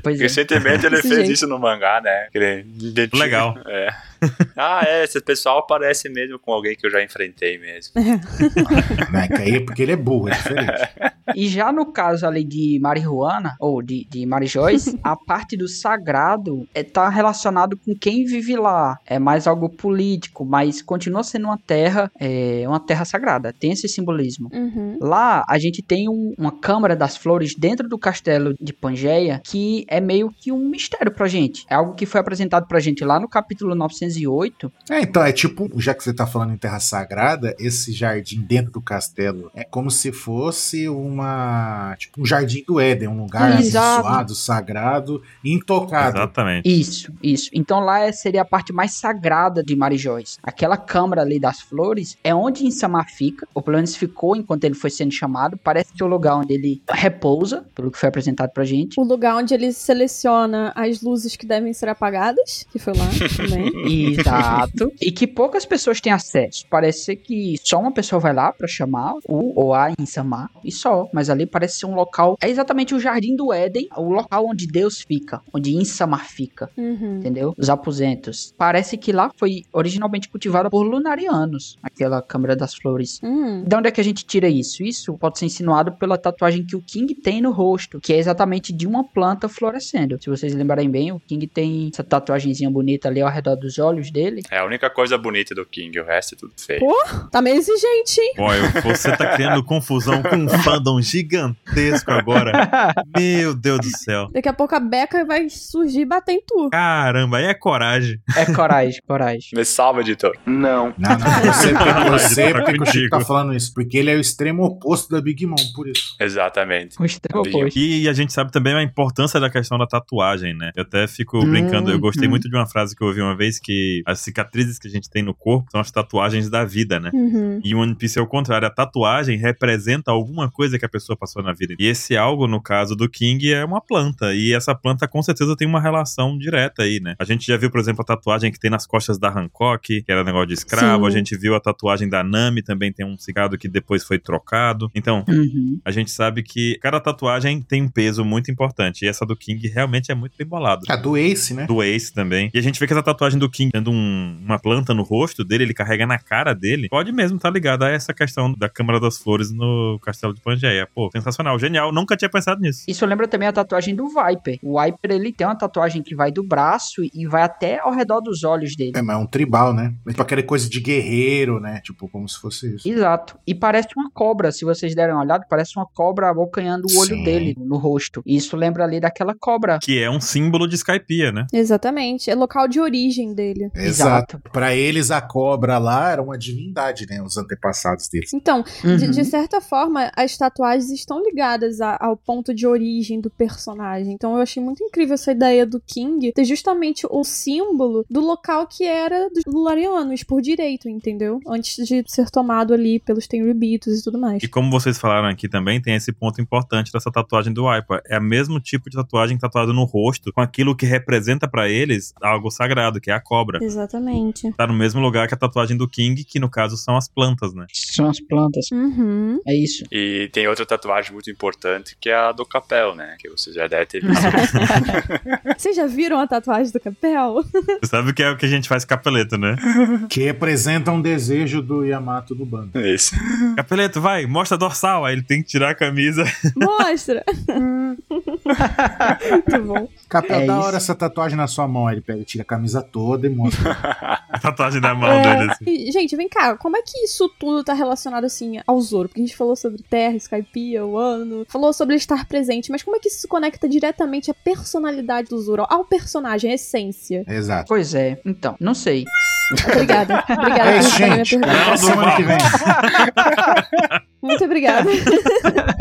Pois é. Recentemente ele fez jeito. isso no mangá, né? Ele Legal. É. Ah, é, esse pessoal parece mesmo com alguém que eu já enfrentei mesmo. aí é porque ele é burro, é diferente. E já no caso ali de marihuana, ou de, de Marijóis, a parte do sagrado é, tá relacionado com quem vive lá. É mais algo político, mas continua sendo uma terra, é, uma terra sagrada. Tem esse simbolismo. Uhum. Lá a gente tem um- uma Câmara das Flores dentro do castelo de Pangeia que é meio que um mistério pra gente. É algo que foi apresentado pra gente lá no capítulo 908. É, então, é tipo, já que você tá falando em Terra Sagrada, esse jardim dentro do castelo é como se fosse uma. Tipo, um jardim do Éden, um lugar Exato. abençoado, sagrado, intocado. Exatamente. Isso, isso. Então lá é- seria a parte mais sagrada de Marijóis. Aquela Câmara ali das Flores é onde Insama fica, ou pelo menos ficou enquanto ele foi sendo chamado. Parece ser o lugar onde ele repousa, pelo que foi apresentado pra gente. O lugar onde ele seleciona as luzes que devem ser apagadas, que foi lá também. Exato. e que poucas pessoas têm acesso. Parece ser que só uma pessoa vai lá pra chamar o ou a Insama e só. mas ali parece ser um local. É exatamente o Jardim do Éden, o local onde Deus fica, onde Insamar fica. Uhum. Entendeu? Os aposentos. Parece que lá foi originalmente cultivada por lunarianos, aquela Câmara das Flores. Hum. De onde é que a gente tira isso? Isso pode ser insinuado pela tatuagem que o King tem no rosto, que é exatamente de uma planta florescendo. Se vocês lembrarem bem, o King tem essa tatuagenzinha bonita ali ao redor dos olhos dele. É a única coisa bonita do King, o resto é tudo feio. Pô, tá meio exigente, hein? Eu- você tá criando confusão com um fandom gigantesco agora. Meu Deus do céu. Daqui a pouco a Beca vai surgir e bater em tu. Caramba, aí é coragem. É coragem, coragem. Me salva, editor. Não, não, você, porque você, Tá porque o Chico tá falando isso. Porque ele é o extremo oposto da Big Mom, por isso. Exatamente. O extremo Viu? oposto. E a gente sabe também a importância da questão da tatuagem, né? Eu até fico Hum, brincando, eu gostei hum. muito de uma frase que eu ouvi uma vez, que as cicatrizes que a gente tem no corpo são as tatuagens da vida, né? Uhum. E o One Piece é o contrário, a tatuagem representa alguma coisa que a pessoa passou na vida. E esse algo, no caso do King, é uma planta. E essa planta com certeza tem uma relação direta aí, né? A gente já viu, por exemplo, a tatuagem que tem nas costas da Hancock, que era negócio de escravo. Sim. A gente viu a tatuagem da Nami, também tem um cicado que depois foi trocado. Então, Uhum. a gente sabe que cada tatuagem tem um peso muito importante. E essa do King realmente é muito bem bolado. A do Ace, né? Do Ace também. E a gente vê que essa tatuagem do King tendo um- uma planta no rosto dele, ele carrega na cara dele, pode mesmo estar ligado a essa questão da Câmara das Flores no Castelo de Pangeia. Pô, sensacional, genial. Nunca tinha pensado nisso. Isso lembra também a tatuagem do Viper. O Viper, ele tem uma tatuagem que vai do braço e vai até ao redor dos olhos dele. É, mas é um tribal, né? É tipo aquela coisa de guerreiro, né? Tipo, como se fosse isso. Exato. E parece uma cobra, se vocês derem uma olhada, parece uma cobra abocanhando o olho Sim. dele no rosto. E isso lembra ali daquela cobra. Que é um símbolo de Skypiea, né? Exatamente. É local de origem dele. Exato. Pra eles, a cobra lá era uma divindade, né? Os antepassados deles. Então, de, Uhum. de certa forma, as tatuagens estão ligadas a- ao ponto de origem do personagem. Então, eu achei muito incrível essa ideia do King ter justamente o símbolo do local que era dos Lularianos, por direito, entendeu? Antes de ser tomado ali pelos Tenryubitos e tudo mais. E como vocês falaram aqui também, tem esse ponto importante dessa tatuagem do Wiper. É o mesmo tipo de tatuagem tatuada no rosto, com aquilo que representa pra eles algo sagrado, que é a cobra. Exatamente. Tá no mesmo lugar que a tatuagem do King, que no caso são as plantas, né? São as plantas. Uhum. É isso. E tem outra tatuagem muito importante que é a do Capel, né? Que você já deve ter visto. Vocês já viram a tatuagem do Capel? Você sabe que é o que a gente faz capeleto, né? Que representa um desejo do Yamato do bando. Isso. Capeleto, vai, mostra a dorsal. Aí ele tem que tirar a camisa. Mostra! Muito bom. Capel, É da isso. hora essa tatuagem na sua mão. Aí Ele pega, tira a camisa toda A tatuagem da mão É. dele, assim. Gente, vem cá, como é que isso tudo tá relacionado assim ao Zoro? Porque a gente falou sobre Terra, Skypiea, o ano, falou sobre ele estar presente, mas como é que isso se conecta diretamente à personalidade do Zoro, ao personagem, à essência? Exato. Pois é. Então, não sei. Obrigada. Obrigada É isso, gente. Até semana que vem. Muito obrigada.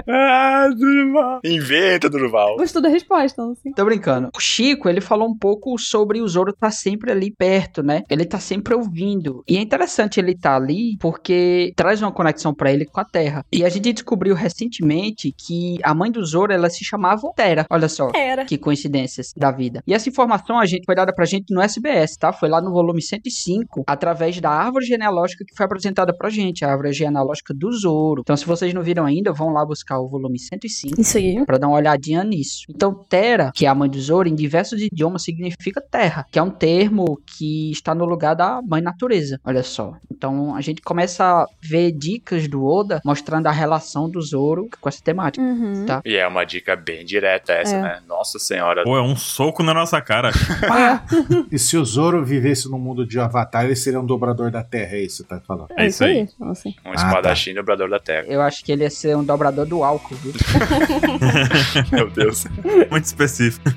ah, Durval. Inventa, Durval. Gostou da resposta, não sei. Tô brincando. O Chico, ele falou um pouco sobre o Zoro tá sempre ali perto, né? Ele tá sempre ouvindo. E é interessante ele tá ali porque traz uma conexão pra ele com a Terra. E a gente descobriu recentemente que a mãe do Zoro, ela se chamava Terra. Olha só. Era. Que coincidências da vida. E essa informação a gente foi dada pra gente no SBS, tá? Foi lá no volume 105, através da árvore genealógica que foi apresentada pra gente, a árvore genealógica do Zoro. Então, se vocês não viram ainda, vão lá buscar o volume 105 Isso aí. Pra dar uma olhadinha nisso. Então, Terra, que é a mãe do Zoro, em diversos idiomas significa terra, que é um termo que está no lugar da mãe natureza. Olha só. Então, a gente começa a ver dicas do Oda mostrando a relação do Zoro com essa temática. Uhum. Tá. E é uma dica bem direta essa, É. né? Nossa senhora. Pô, é um soco na nossa cara. E se o Zoro vivesse no mundo de Avatar, ele seria um dobrador da Terra, é isso que você tá falando. É isso aí. Assim. Um Ah, espadachim dobrador da terra. Eu acho que ele ia ser um dobrador do álcool, viu? Meu Deus. Muito específico.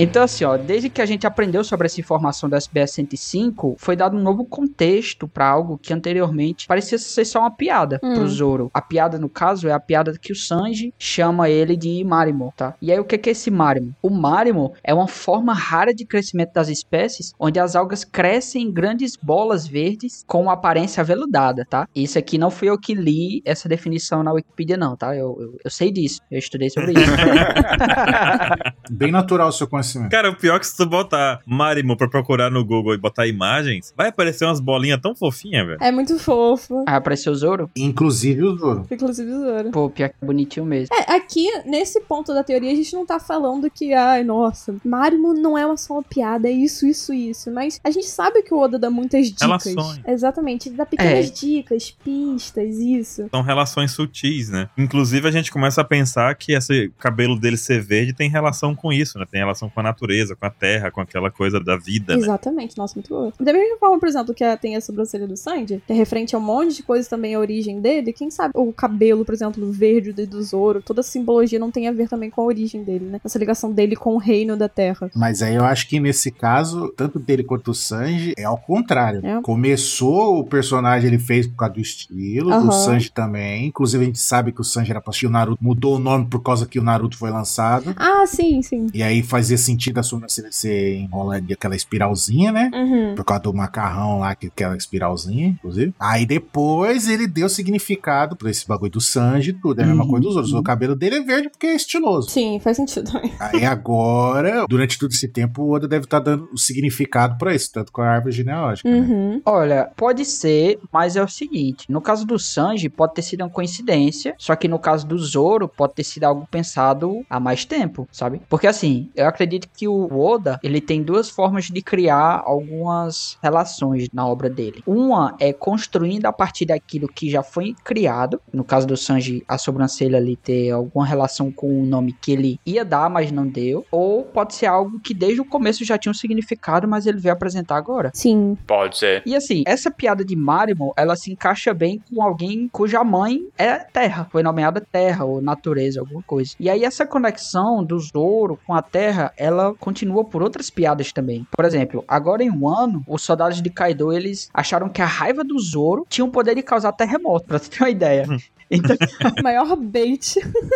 Então, assim, ó, desde que a gente aprendeu sobre essa informação do SBS 105, foi dado um novo contexto pra algo que anteriormente parecia ser só uma piada Hum. pro Zoro. A piada, no caso, é a piada que o Sanji chama ele de Marimo, tá? E aí, o que que é esse Marimo? O Marimo é uma forma rara de crescimento das espécies, onde as algas crescem em grandes bolas verdes com uma aparência aveludada, tá? Isso aqui não fui eu que li essa definição na Wikipedia, não, tá? Eu, eu, eu sei disso, eu estudei sobre isso. Bem natural o seu conhecimento assim mesmo. Cara, o pior é que se tu botar Marimo pra procurar no Google e botar imagens, vai aparecer umas bolinhas tão fofinhas, velho. É muito fofo. Aí apareceu o Zoro. Inclusive o Zoro. Inclusive o Zoro. Pô, pior que é bonitinho mesmo. É, aqui, nesse ponto da teoria, a gente não tá falando que, ai, nossa, Marimo não é uma só uma piada, é isso, isso, isso. Mas a gente sabe que o Oda dá muitas dicas. Relações. Exatamente, ele dá pequenas É. dicas, pistas, isso. São relações sutis, né? Inclusive, a gente começa a pensar que esse cabelo dele ser verde tem relação com isso, né? Tem relação com a natureza, com a terra, com aquela coisa da vida, né? Exatamente, nossa, muito boa. Da mesma forma, por exemplo, que a- tem a sobrancelha do Sandy, que é referente a um monte de coisa também a origem dele, quem sabe o cabelo, por exemplo, verde do, do Zoro, toda a simbologia não tem a ver também com a origem dele, né? Essa ligação dele com o reino da Terra. Mas aí eu acho que nesse caso, tanto dele quanto o Sanji, é ao contrário. É. Começou o personagem, ele fez por causa do estilo, Aham. o Sanji também. Inclusive, a gente sabe que o Sanji era pra assistir o Naruto, mudou o nome por causa que o Naruto foi lançado. Ah, sim, sim. E aí fazia sentido a sobrancelha ser enrola de aquela espiralzinha, né? Uhum. Por causa do macarrão lá, que aquela espiralzinha, inclusive. Aí depois ele deu significado pra esse bagulho do Sanji e tudo. É a mesma Uhum. coisa dos outros. O cabelo dele é verde porque é estiloso. Sim, faz sentido também. Aí agora, durante todo esse tempo, o Oda deve estar dando o significado pra isso, tanto com a árvore genealógica. né? Uhum. Olha, pode ser, mas é o seguinte: no caso do Sanji, pode ter sido uma coincidência, só que no caso do Zoro, pode ter sido algo pensado há mais tempo, sabe? Porque assim, eu acredito que o Oda, ele tem duas formas de criar algumas relações na obra dele. Uma é construindo a partir daquilo que já foi criado, no caso do Sanji, a sobrancelha ali ter alguma relação com o nome que ele ia dar, mas não deu, ou pode ser algo que desde o começo já tinha um significado, mas ele veio apresentar agora. Sim. Pode ser. E assim, essa piada de Marimo, ela se encaixa bem com alguém cuja mãe é terra, foi nomeada terra ou natureza, alguma coisa. E aí essa conexão do Zoro com a terra, ela continua por outras piadas também. Por exemplo, agora em um ano, os soldados de Kaido, eles acharam que a raiva do Zoro tinha o poder de causar terremoto, pra você ter uma ideia. Então, Maior bait.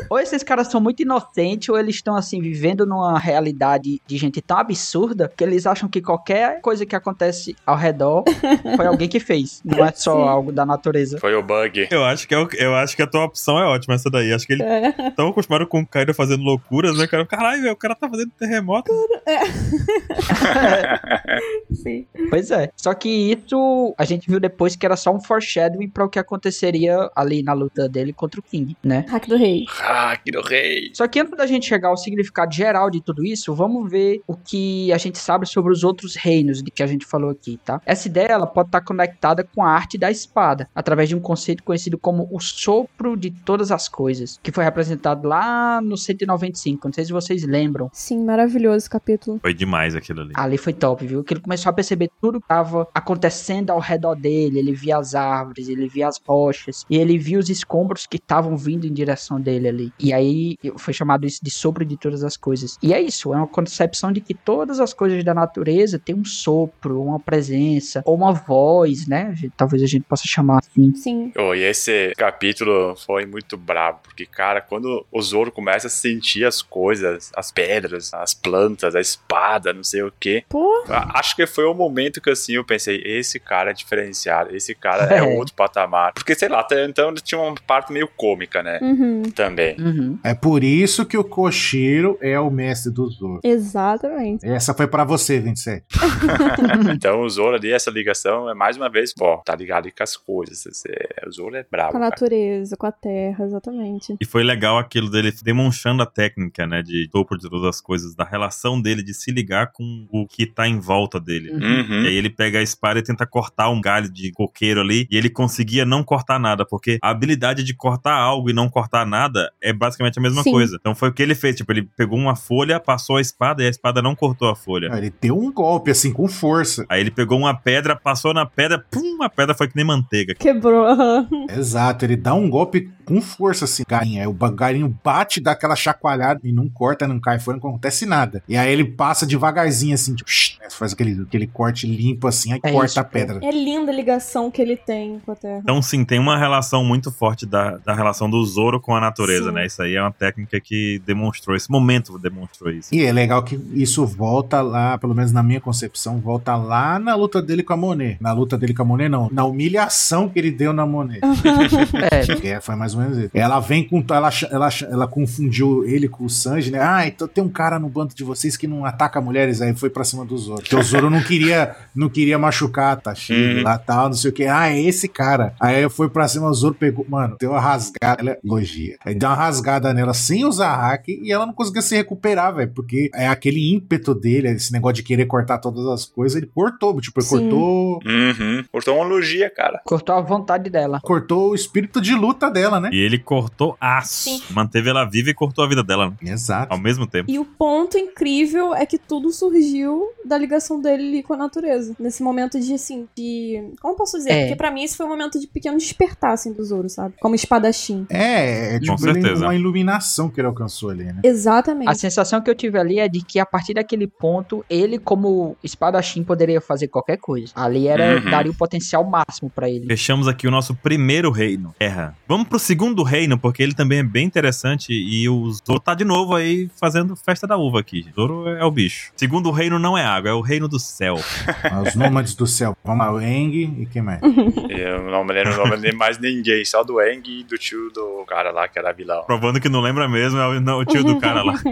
ou esses caras são muito inocentes, ou eles estão assim, vivendo numa realidade de gente tão absurda que eles acham que qualquer coisa que acontece ao redor foi alguém que fez. Não é só Sim. algo da natureza. Foi o bug. Eu acho, que é o- eu acho que a tua opção é ótima, essa daí. Acho que ele É. tão acostumado com o Kaido fazendo loucuras, né, cara? Caralho, velho, o cara tá fazendo terremoto. Sim. Pois é. Só que isso a gente viu depois que era só um foreshadowing para o que aconteceria ali na luta dele contra o King, né? Hack do rei. Hack do rei. Só que antes da gente chegar ao significado geral de tudo isso, vamos ver o que a gente sabe sobre os outros reinos de que a gente falou aqui, tá? Essa ideia ela pode estar conectada com a arte da espada, através de um conceito conhecido como o sopro de todas as coisas, que foi representado lá no 195. Não sei se vocês lembram. Sim, maravilhoso esse capítulo. Foi demais aquilo ali. Ali foi top, viu? Que ele começou a perceber tudo que estava acontecendo ao redor dele. Ele via as árvores, ele via as rochas, e ele via os escombros que estavam vindo em direção dele ali. E aí foi chamado isso de sopro de todas as coisas. E é isso, é uma concepção de que todas as coisas da natureza têm um sopro, uma presença, ou uma voz, né? Talvez a gente possa chamar assim. Sim. Oh, e esse capítulo foi muito brabo, porque, cara, quando o Zoro começa a sentir as coisas, as pedras, as plantas, a espada, não sei o que, Pô. acho que foi o momento que, assim, eu pensei, esse cara é diferenciado, esse cara é, É. outro patamar. Porque, sei lá, até então tinha uma parte meio cômica, né? Uhum. Também. Uhum. É por isso que o Koshiro é o mestre do Zoro. Exatamente. Essa foi pra você, 27. Então o Zoro ali, essa ligação é mais uma vez, ó, tá ligado aí com as coisas. esse- o Zoro é brabo. Com a cara. natureza, com a terra, exatamente. E foi legal aquilo dele demonstrando a técnica, né, de topo de todas as coisas, da relação dele de se ligar com o que tá em volta dele. Uhum. E aí ele pega a espada e tenta cortar um galho de coqueiro ali, e ele conseguia não cortar nada, porque a habilidade de cortar algo e não cortar nada é basicamente a mesma Sim. coisa. Então foi o que ele fez, tipo, ele pegou uma folha, passou a espada e a espada não cortou a folha. Ele deu um golpe assim com força. Aí ele pegou uma pedra, passou na pedra, pum, a pedra foi que nem manteiga. Quebrou. Exato, ele dá um golpe com força assim, galinha. Aí o galinho bate, dá aquela chacoalhada e não corta, não cai fora, não acontece nada. E aí ele passa devagarzinho assim, tipo, "Shh", faz aquele, aquele corte limpo assim, aí É corta isso, a pedra. É linda a ligação que ele tem com a Terra. Então, sim, tem uma relação muito forte da, da relação do Zoro com a natureza, Sim. né? Isso aí é uma técnica que demonstrou, esse momento demonstrou isso. E é legal que isso volta lá, pelo menos na minha concepção, volta lá na luta dele com a Monet. Na luta dele com a Monet, não. Na humilhação que ele deu na Monet. É, Que é, foi mais ou menos isso. Ela vem com. Ela, ela, ela confundiu ele com o Sanji, né? Ah, então tem um cara no bando de vocês que não ataca mulheres, aí foi pra cima do Zoro. Porque o Zoro não queria, não queria machucar a Tashigi Uhum. lá tal, não sei o que. Ah, é esse cara. Aí foi pra cima, o Zoro pegou. Mano, deu uma rasgada. Ela elogia. Aí deu uma rasgada nela sem usar hack e ela não conseguia se recuperar, velho. Porque é aquele ímpeto dele, esse negócio de querer cortar todas as coisas, ele cortou. Tipo, ele Sim. cortou. Uhum. Cortou uma logia, cara. cortou a vontade dela. Cortou o espírito de luta dela, né? E ele cortou aço. Sim. Manteve ela viva e cortou a vida dela, né? Exato. Ao mesmo tempo. E o ponto incrível é que tudo surgiu da ligação dele com a natureza. Nesse momento de, assim, de... Como posso dizer? É. Porque pra mim esse foi um momento de pequeno despertar, assim, do Zoro, sabe? Como espadachim. É, é Com tipo ele- certeza. uma iluminação que ele alcançou ali, né? Exatamente. A sensação que eu tive ali é de que a partir daquele ponto, ele como espadachim poderia fazer qualquer coisa. Ali era Uhum. daria o potencial máximo pra ele. Fechamos aqui o nosso primeiro reino, Terra. Vamos pro segundo reino, porque ele também é bem interessante e o Zoro tá de novo aí fazendo festa da uva aqui. Zoro é o bicho. Segundo reino não é água, é o reino do céu. Os nômades do céu. Vamos lá, o Eng e quem mais? Eu não me lembro o nome de mais ninguém, só do Eng e do tio do cara lá que era vilão. Provando que não lembra mesmo, é o, não, o tio do cara lá.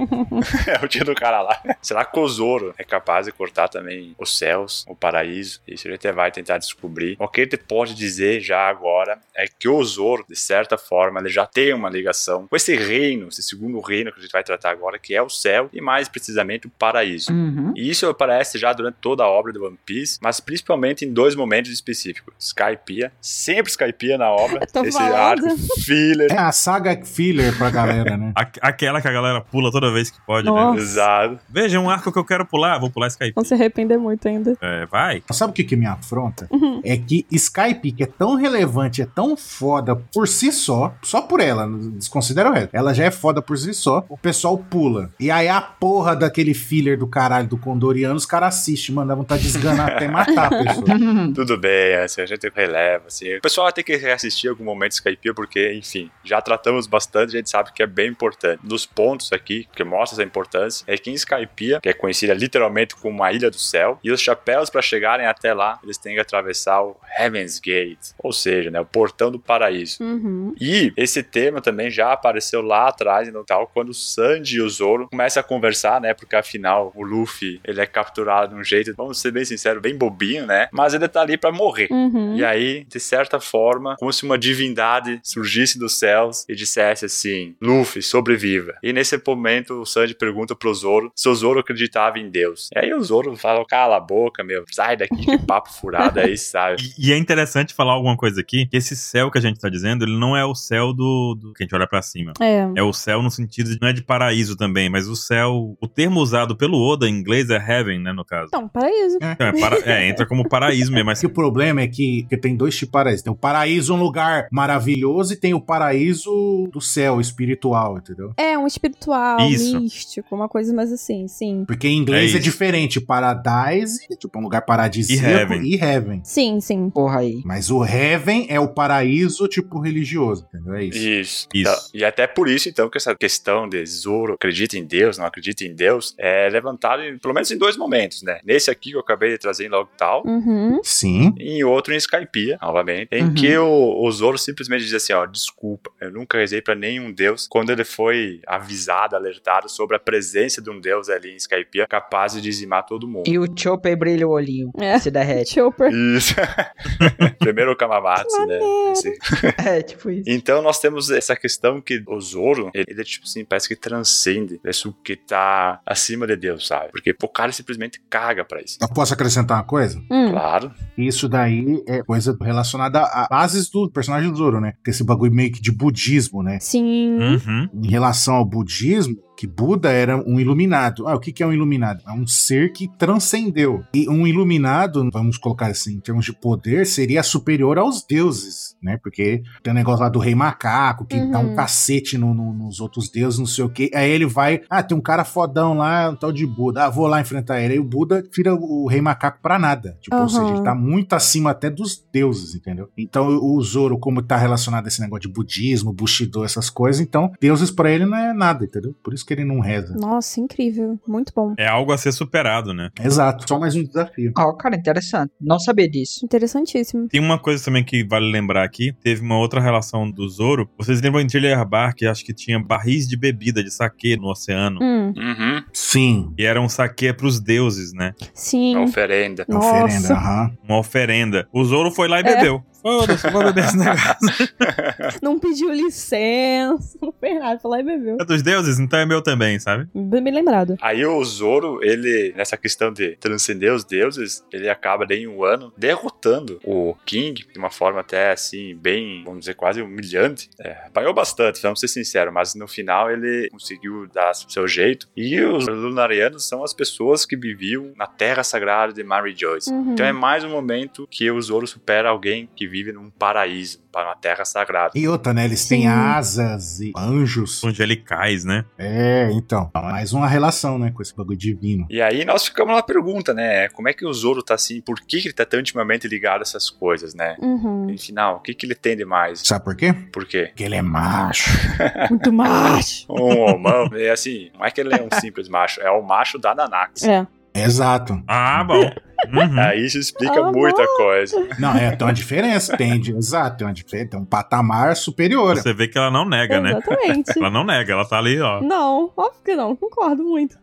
É o tio do cara lá. Será que o Zoro é capaz de cortar também os céus, o paraíso? Isso a gente vai tentar descobrir. O que ele pode dizer já agora é que o Zoro, de certa forma, ele já tem uma ligação com esse reino, esse segundo reino que a gente vai tratar agora, que é o céu e mais precisamente o paraíso. Uhum. E isso aparece já durante toda a obra do One Piece, mas principalmente em dois momentos específicos. Skypiea, sempre Skypiea na obra, esse falando. arco filler. É a saga filler pra galera, né? Aquela que a galera pula toda vez que pode, Nossa. né? Exato. Veja, um arco que eu quero pular, vou pular Skype. Vão se arrepender muito ainda. É, vai. Sabe o que, que me afronta? Uhum. É que Skype, que é tão relevante, é tão foda por si só, só por ela, desconsidera o resto. Ela já é foda por si só, o pessoal pula. E aí a porra daquele filler do caralho do Condoriano, os caras assistem, mano, dá vontade de esganar até matar a pessoa. Tudo bem, assim, a gente releva, assim. O pessoal vai ter que reassistir algum momento Skype, porque, enfim, já tratamos bastante, a gente sabe que é bem importante. Dos pontos aqui, que mostra essa importância, é que em Skypiea, que é conhecida literalmente como uma ilha do céu, e os chapéus, para chegarem até lá, eles têm que atravessar o Heaven's Gate, ou seja, né, o portão do paraíso. Uhum. E esse tema também já apareceu lá atrás, no tal, quando o Sanji e o Zoro começam a conversar, né? Porque afinal o Luffy ele é capturado de um jeito, vamos ser bem sinceros, bem bobinho, né? Mas ele tá ali pra morrer. Uhum. E aí, de certa forma, como se uma divindade surgisse dos céus e dissesse assim: Luffy, sobreviva. E nesse momento, o Sanji pergunta pro Zoro se o Zoro acreditava em Deus. E aí o Zoro fala: cala a boca, meu, sai daqui, que papo furado aí, sabe? E, e é interessante falar alguma coisa aqui, que esse céu que a gente tá dizendo, ele não é o céu do, do que a gente olha pra cima. É. É o céu no sentido de não é de paraíso também, mas o céu, o termo usado pelo Oda em inglês é heaven, né, no caso. Então, paraíso. Então, é, para- é, entra como paraíso mesmo, mas o problema é que, que tem dois tipos de paraíso. Tem o paraíso, um lugar maravilhoso, e tem o paraíso do céu, espiritual, entendeu? É, um espiritual, Isso. místico, uma coisa mais assim, sim. Porque em inglês É é, diferente. Paradise, tipo um lugar paradisíaco, E heaven. e heaven. Sim, sim. Porra aí. Mas o heaven é o paraíso, tipo, religioso, entendeu? É isso. Isso. Isso. Então, e até por isso, então, que essa questão de Zoro acredita em Deus, não acredita em Deus, é levantada em- pelo menos em dois momentos, né? Nesse aqui que eu acabei de trazer em Logtal, Uhum. Sim. e em outro em Skypiea, novamente, em Uhum. que o, o Zoro simplesmente diz assim, ó, desculpa, eu nunca rezei pra nenhum Deus, quando ele foi avisado, alertado sobre a presença de um Deus ali em Skypiea, capaz de dizimar todo mundo. E o Chopper brilha o olhinho. É. Se derrete. Chopper. Isso. Primeiro o Kamamatsu, né? Esse- É, tipo isso. Então nós temos essa questão que o Zoro, ele, ele, tipo assim, parece que transcende isso que tá acima de Deus, sabe? Porque o cara simplesmente caga pra isso. Eu posso acrescentar uma coisa? Hum. Claro. Isso daí é coisa relacionada a bases do personagem do Zoro, né? Que esse bagulho meio que de budismo, né? Sim. Uhum. Em relação ao budismo, que Buda era um iluminado. Ah, o que, é um iluminado? É um ser que transcendeu. E um iluminado, vamos colocar assim, em termos de poder, seria superior aos deuses, né? Porque tem o negócio lá do rei macaco, que dá um Uhum. cacete no- no- nos outros deuses, não sei o quê. Aí ele vai, ah, tem um cara fodão lá, um tal de Buda. Ah, vou lá enfrentar ele. Aí o Buda vira o rei macaco pra nada. Tipo, ou seja, ele tá muito acima até dos deuses, entendeu? Então o Zoro, como tá relacionado a esse negócio de budismo, Bushido, essas coisas, então deuses pra ele não é nada, entendeu? Por isso que ele não reza. Nossa, incrível. Muito bom. É algo a ser superado, né? Exato. Só mais um desafio. Ó, cara, interessante. Não sabia disso. Interessantíssimo. Tem uma coisa também que vale lembrar aqui. Teve uma outra relação do Zoro. Vocês lembram em Thriller Bar que acho que tinha barris de bebida, de saquê no oceano? Hum, Uhum. Sim. E era um saquê pros deuses, né? sim. A oferenda. É oferenda. Nossa. aham. Uma oferenda. O Zoro foi lá e É. bebeu. Foda-se, vou beber esse negócio. Não pediu licença, não fez nada, foi lá e bebeu. É dos deuses, então é meu também, sabe? Bem bem lembrado. Aí o Zoro, ele, nessa questão de transcender os deuses, ele acaba em um ano derrotando o King de uma forma até assim, bem, vamos dizer, quase humilhante. É, apanhou bastante, vamos ser sinceros, mas no final ele conseguiu dar o seu jeito. E os Lunarianos são as pessoas que viviam na terra sagrada de Mary Joyce. Uhum. Então é mais um momento que o Zoro supera alguém que vive num paraíso, para uma terra sagrada. E outra, né? Eles têm Sim. asas e anjos. Angelicais, né? É, então. Mais uma relação, né? Com esse bagulho divino. E aí nós ficamos na pergunta, né? Como é que o Zoro tá assim? Por que, que ele tá tão intimamente ligado a essas coisas, né? Uhum. E final, o que, que ele tem de mais? Sabe por quê? Por quê? Porque ele é macho. Muito macho. Um homão, é assim, não é que ele é um simples macho, é o macho da Nanax. É. Exato. Ah, bom. Uhum. Aí isso explica Ah, muita coisa. Não, é, tem uma diferença. Tem, de- exato, tem uma diferença. Tem um patamar superior. Você vê que ela não nega, né? Exatamente. Ela não nega, ela tá ali, ó. Não, óbvio que não. Concordo muito.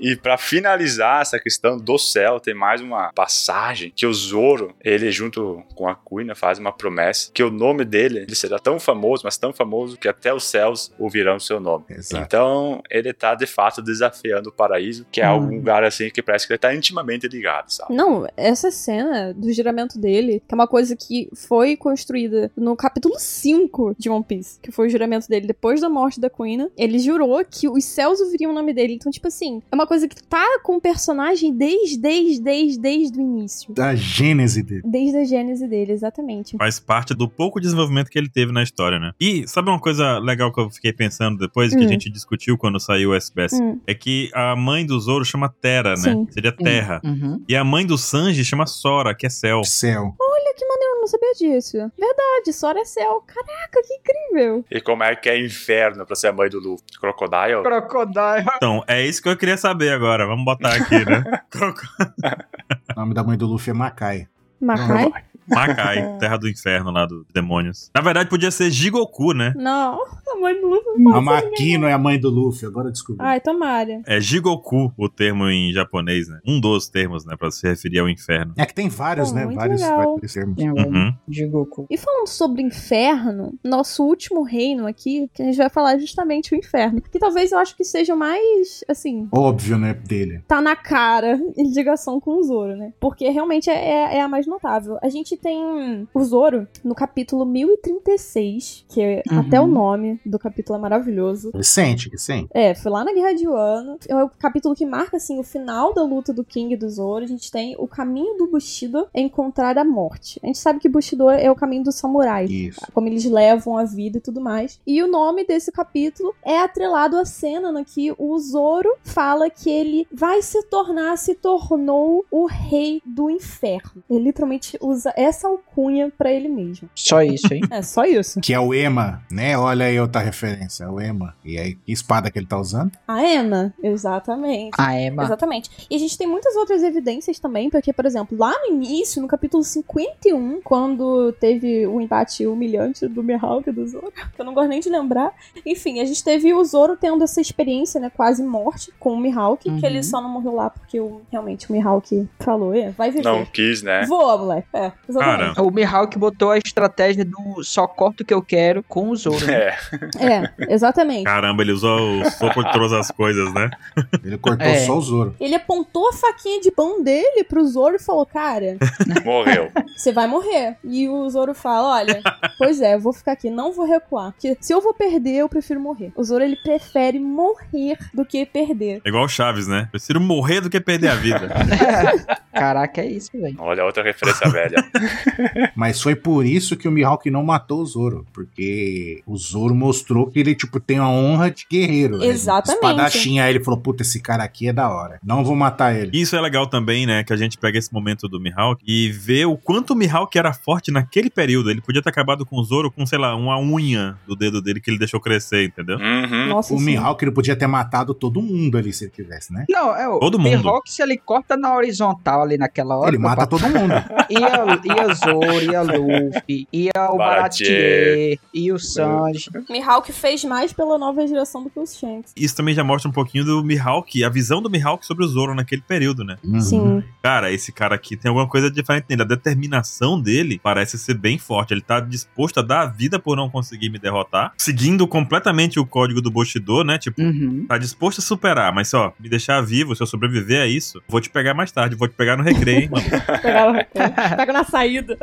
E pra finalizar essa questão do céu, tem mais uma passagem que o Zoro, ele junto com a Kuina faz uma promessa que o nome dele ele será tão famoso, mas tão famoso que até os céus ouvirão seu nome. Exato. Então, ele tá de fato desafiando o paraíso, que é Hum. algum lugar assim que parece que ele tá intimamente ligado, sabe? Não, essa cena do juramento dele, que é uma coisa que foi construída no capítulo 5 de One Piece, que foi o juramento dele depois da morte da Queen, ele jurou que os céus ouviriam o nome dele. Então, tipo assim, é uma coisa que tá com o personagem desde, desde, desde, desde o início. Da gênese dele. Desde a gênese dele, exatamente. Faz parte do pouco desenvolvimento que ele teve na história, né? E sabe uma coisa legal que eu fiquei pensando depois, que Hum. a gente discutiu quando saiu o SBS? Hum. É que a mãe do Zoro chama Terra, né? Sim. Seria Terra. Uhum. E a mãe do Sanji chama Sora, que é céu. Céu. Olha que maneiro, eu não sabia disso. Verdade, Sora é céu. Caraca, que incrível. E como é que é inferno pra ser a mãe do Luffy? Crocodile? Crocodile. Então, é isso que eu queria saber agora. Vamos botar aqui, né? Croco- O nome da mãe do Luffy é Makai. Makai? Makai, terra do inferno lá dos demônios. Na verdade, podia ser Jigoku, né? Não, a mãe do Luffy A Makino é a mãe do Luffy, agora descobri. Ai, tomara. É Jigoku o termo em japonês, né? Um dos termos, né? Pra se referir ao inferno. É que tem vários, Pô, né? Vários, vários termos. Tem um Uhum. de Goku. E falando sobre inferno, nosso último reino aqui, que a gente vai falar justamente o inferno. Que talvez eu acho que seja o mais, assim, Óbvio, né? Dele. tá na cara em ligação com o Zoro, né? Porque realmente é, é- é a mais notável. A gente tem o Zoro no capítulo 1036, que é Uhum. até o nome do capítulo é maravilhoso. Recente, recente. É, foi lá na Guerra de Wano. É o capítulo que marca, assim, o final da luta do King e do Zoro. A gente tem o caminho do Bushido é encontrar a morte. A gente sabe que Bushido é o caminho do samurai. Isso. Como eles levam a vida e tudo mais. E o nome desse capítulo é atrelado à cena no que o Zoro fala que ele vai se tornar, se tornou o rei do inferno. Ele literalmente usa essa alcunha pra ele mesmo. Só isso, hein? É só isso. Que é o Ema, né? Olha aí outra referência, é o Ema. E aí, que espada que ele tá usando? A Emma, exatamente. A Emma. Exatamente. E a gente tem muitas outras evidências também, porque, por exemplo, lá no início, no capítulo 51, quando teve o embate humilhante do Mihawk e do Zoro, que eu não gosto nem de lembrar. Enfim, a gente teve o Zoro tendo essa experiência, né, quase morte com o Mihawk, Uhum. que ele só não morreu lá porque o, realmente o Mihawk falou, é, vai viver. Não quis, né? Voa, moleque. É, exatamente. Cara, O Mihawk botou a estratégia do só corto o que eu quero com o Zoro. né? É. É, exatamente. caramba, ele usou o soco de todas as coisas, né? Ele cortou É. só o Zoro. Ele apontou a faquinha de pão dele pro Zoro e falou, cara, Morreu. você vai morrer. E o Zoro fala, olha, pois é, eu vou ficar aqui, não vou recuar. Porque se eu vou perder, eu prefiro morrer. O Zoro, ele prefere morrer do que perder. É igual o Chaves, né? Prefiro morrer do que perder a vida. Caraca, é isso, velho. Olha, outra referência velha. Mas foi por isso que o Mihawk não matou o Zoro. Porque o Zoro mostrou que ele, tipo, tem a honra de guerreiro. né? Exatamente. Espadachim, aí ele falou, puta, esse cara aqui é da hora. Não vou matar ele. Isso é legal também, né? Que a gente pega esse momento do Mihawk e vê o quanto o Mihawk era forte naquele período. Ele podia ter acabado com o Zoro com, sei lá, uma unha do dedo dele que ele deixou crescer, entendeu? Uhum. Nossa, O sim. Mihawk, ele podia ter matado todo mundo ali se ele quisesse, né? Não, é o Todo mundo. Rock, se ele corta na horizontal ali naquela hora. Ele mata papai, todo mundo. Ia, ia Zoro, ia Luffy, ia o Baratier, ia o Sanji. Mihawk fez mais pela nova geração do que os Shanks. Isso também já mostra um pouquinho do Mihawk, a visão do Mihawk sobre o Zoro naquele período, né? Uhum. Sim. Cara, esse cara aqui tem alguma coisa diferente nele. A determinação dele parece ser bem forte. Ele tá disposto a dar a vida por não conseguir me derrotar. Seguindo completamente o código do Bushido, né? Tipo, Uhum. tá disposto a superar. Mas só, me deixar vivo, se eu sobreviver a isso, vou te pegar mais tarde. Vou te pegar no recreio, hein, mano. Pegaram, pega na saída.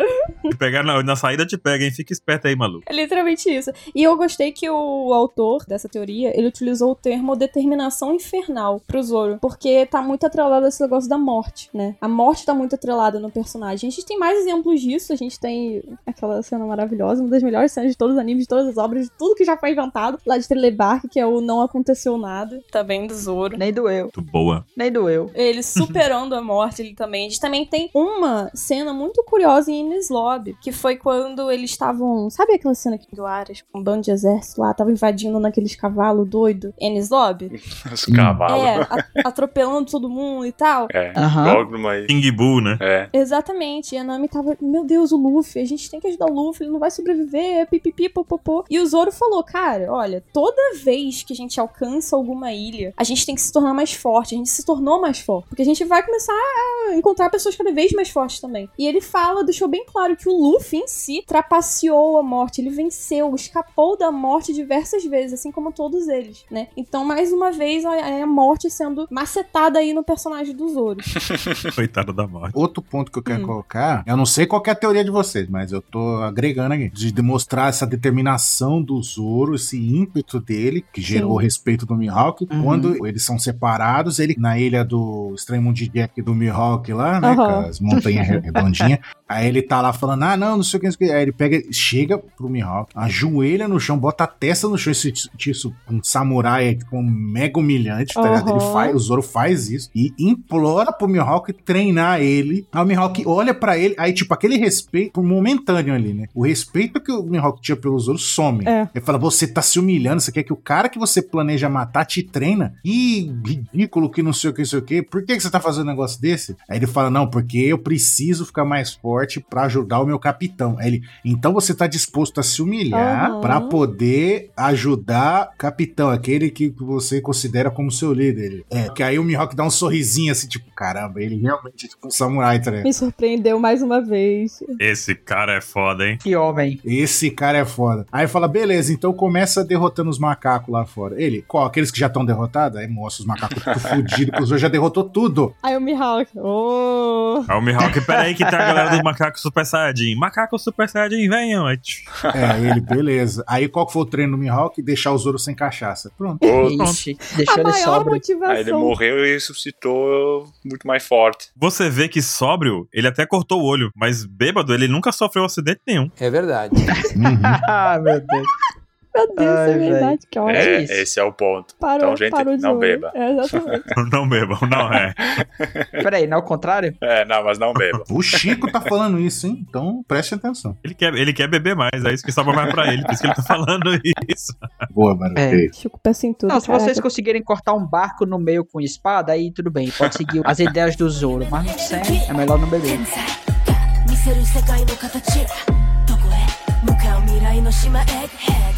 Te pegar na, na saída, te pega, hein? Fica esperto aí, maluco. É literalmente isso. E eu gostei que o autor dessa teoria, ele utilizou o termo determinação infernal pro Zoro, porque tá muito atrelado a esse negócio da morte, né? A morte tá muito atrelada no personagem. A gente tem mais exemplos disso, a gente tem aquela cena maravilhosa, uma das melhores cenas de todos os animes, de todas as obras, de tudo que já foi inventado, lá de Telebark, que é o Não Aconteceu Nada, também do Zoro. Nem doeu, Muito boa. nem doeu. Ele superando a morte, ele também. A gente também tem uma cena muito curiosa em Ines Lobby, que foi quando eles estavam. Sabe aquela cena que do Aras, com um bando de exército lá, tava invadindo naqueles cavalos doido? Ines Lobby? Os cavalos. É, a- atropelando todo mundo e tal. É. Dogma aí. King Boo, né? É. Exatamente. E a Nami tava, meu Deus, o Luffy, a gente tem que ajudar o Luffy, ele não vai sobreviver, pipipi, popopô. E o Zoro falou, cara, olha, toda vez que a gente alcança alguma ilha, a gente tem que se tornar mais forte, a gente se tornou mais forte. Porque a gente vai começar a encontrar pessoas cada vez mais fortes também. E ele fala, deixou bem claro que o Luffy em si trapaceou a morte, ele venceu, escapou da morte diversas vezes, assim como todos eles, né? Então, mais uma vez, a, a morte sendo macetada aí no personagem do Zoro. Coitado da morte. Outro ponto que eu quero Hum. colocar, eu não sei qual que é a teoria de vocês, mas eu tô agregando aqui, de demonstrar essa determinação do Zoro, esse ímpeto dele, que gerou o respeito do Mihawk. Uhum. Quando eles são separados, ele na ilha do Extremo de Jack do Mihawk lá, né, Aham. com as montanhas redondinhas, aí ele tá lá falando, ah, não, não sei o que, não sei o que. Aí ele pega, chega pro Mihawk, ajoelha no chão, bota a testa no chão, esse isso, um samurai, tipo, um mega humilhante, tá ligado? Ele faz, o Zoro faz isso e implora pro Mihawk treinar ele. Aí o Mihawk olha pra ele, aí, tipo, aquele respeito momentâneo ali, né? O respeito que o Mihawk tinha pelo Zoro some. É. Ele fala: você tá se humilhando, você quer que o cara que você planeja matar te treina? Ih, ridículo que não sei o que, não sei o que. Por que, que você tá fazendo um negócio desse? Aí ele fala: não, porque eu preciso ficar mais forte pra ajudar o meu capitão. Aí ele, então você tá disposto a se humilhar Aham. pra poder ajudar o capitão, aquele que você considera como seu líder. É, que aí o Mihawk dá um sorrisinho assim, tipo, caramba, ele realmente é tipo um samurai, tá ligado? Me surpreendeu mais uma vez. Esse cara é foda, hein? Que homem. Esse cara é foda. Aí fala, beleza, então começa derrotando os macacos lá fora. Ele, qual? Aqueles que já estão derrotados? Aí mostra os macacos tudo fudidos, que o Zoro já derrotou tudo. Aí o Mihawk, oh. Aí o Mihawk, peraí que tá a galera do Macaco Super Saiyajin. Macaco Super Saiyajin, venham. É, ele, beleza. Aí qual que foi o treino do Mihawk? Deixar o Zoro sem cachaça. Pronto. Ixi, deixou A ele maior sóbrio. motivação. Aí ele morreu e ressuscitou muito mais forte. Você vê que sóbrio, ele até cortou o olho, mas bêbado, ele nunca sofreu acidente nenhum. É verdade. Uhum. Ah, meu Deus. Meu Deus, Ai, é verdade, que ótimo. É, isso. esse é o ponto. Parou, então, gente, parou de não zoar. beba. É, exatamente. Não bebam, não é. Peraí, não é o contrário? É, não, mas não beba. O Chico tá falando isso, hein? Então preste atenção. Ele quer, ele quer beber mais, é isso que sobra mais pra ele, por isso que ele tá falando isso. Boa, mano. É. Chico pensa em tudo. Não, se caraca. vocês conseguirem cortar um barco no meio com espada, aí tudo bem, pode seguir as ideias do Zoro. Mas não sem, é melhor não beber. 天才見せる世界の形どこへ向かう未来の島エッグヘッド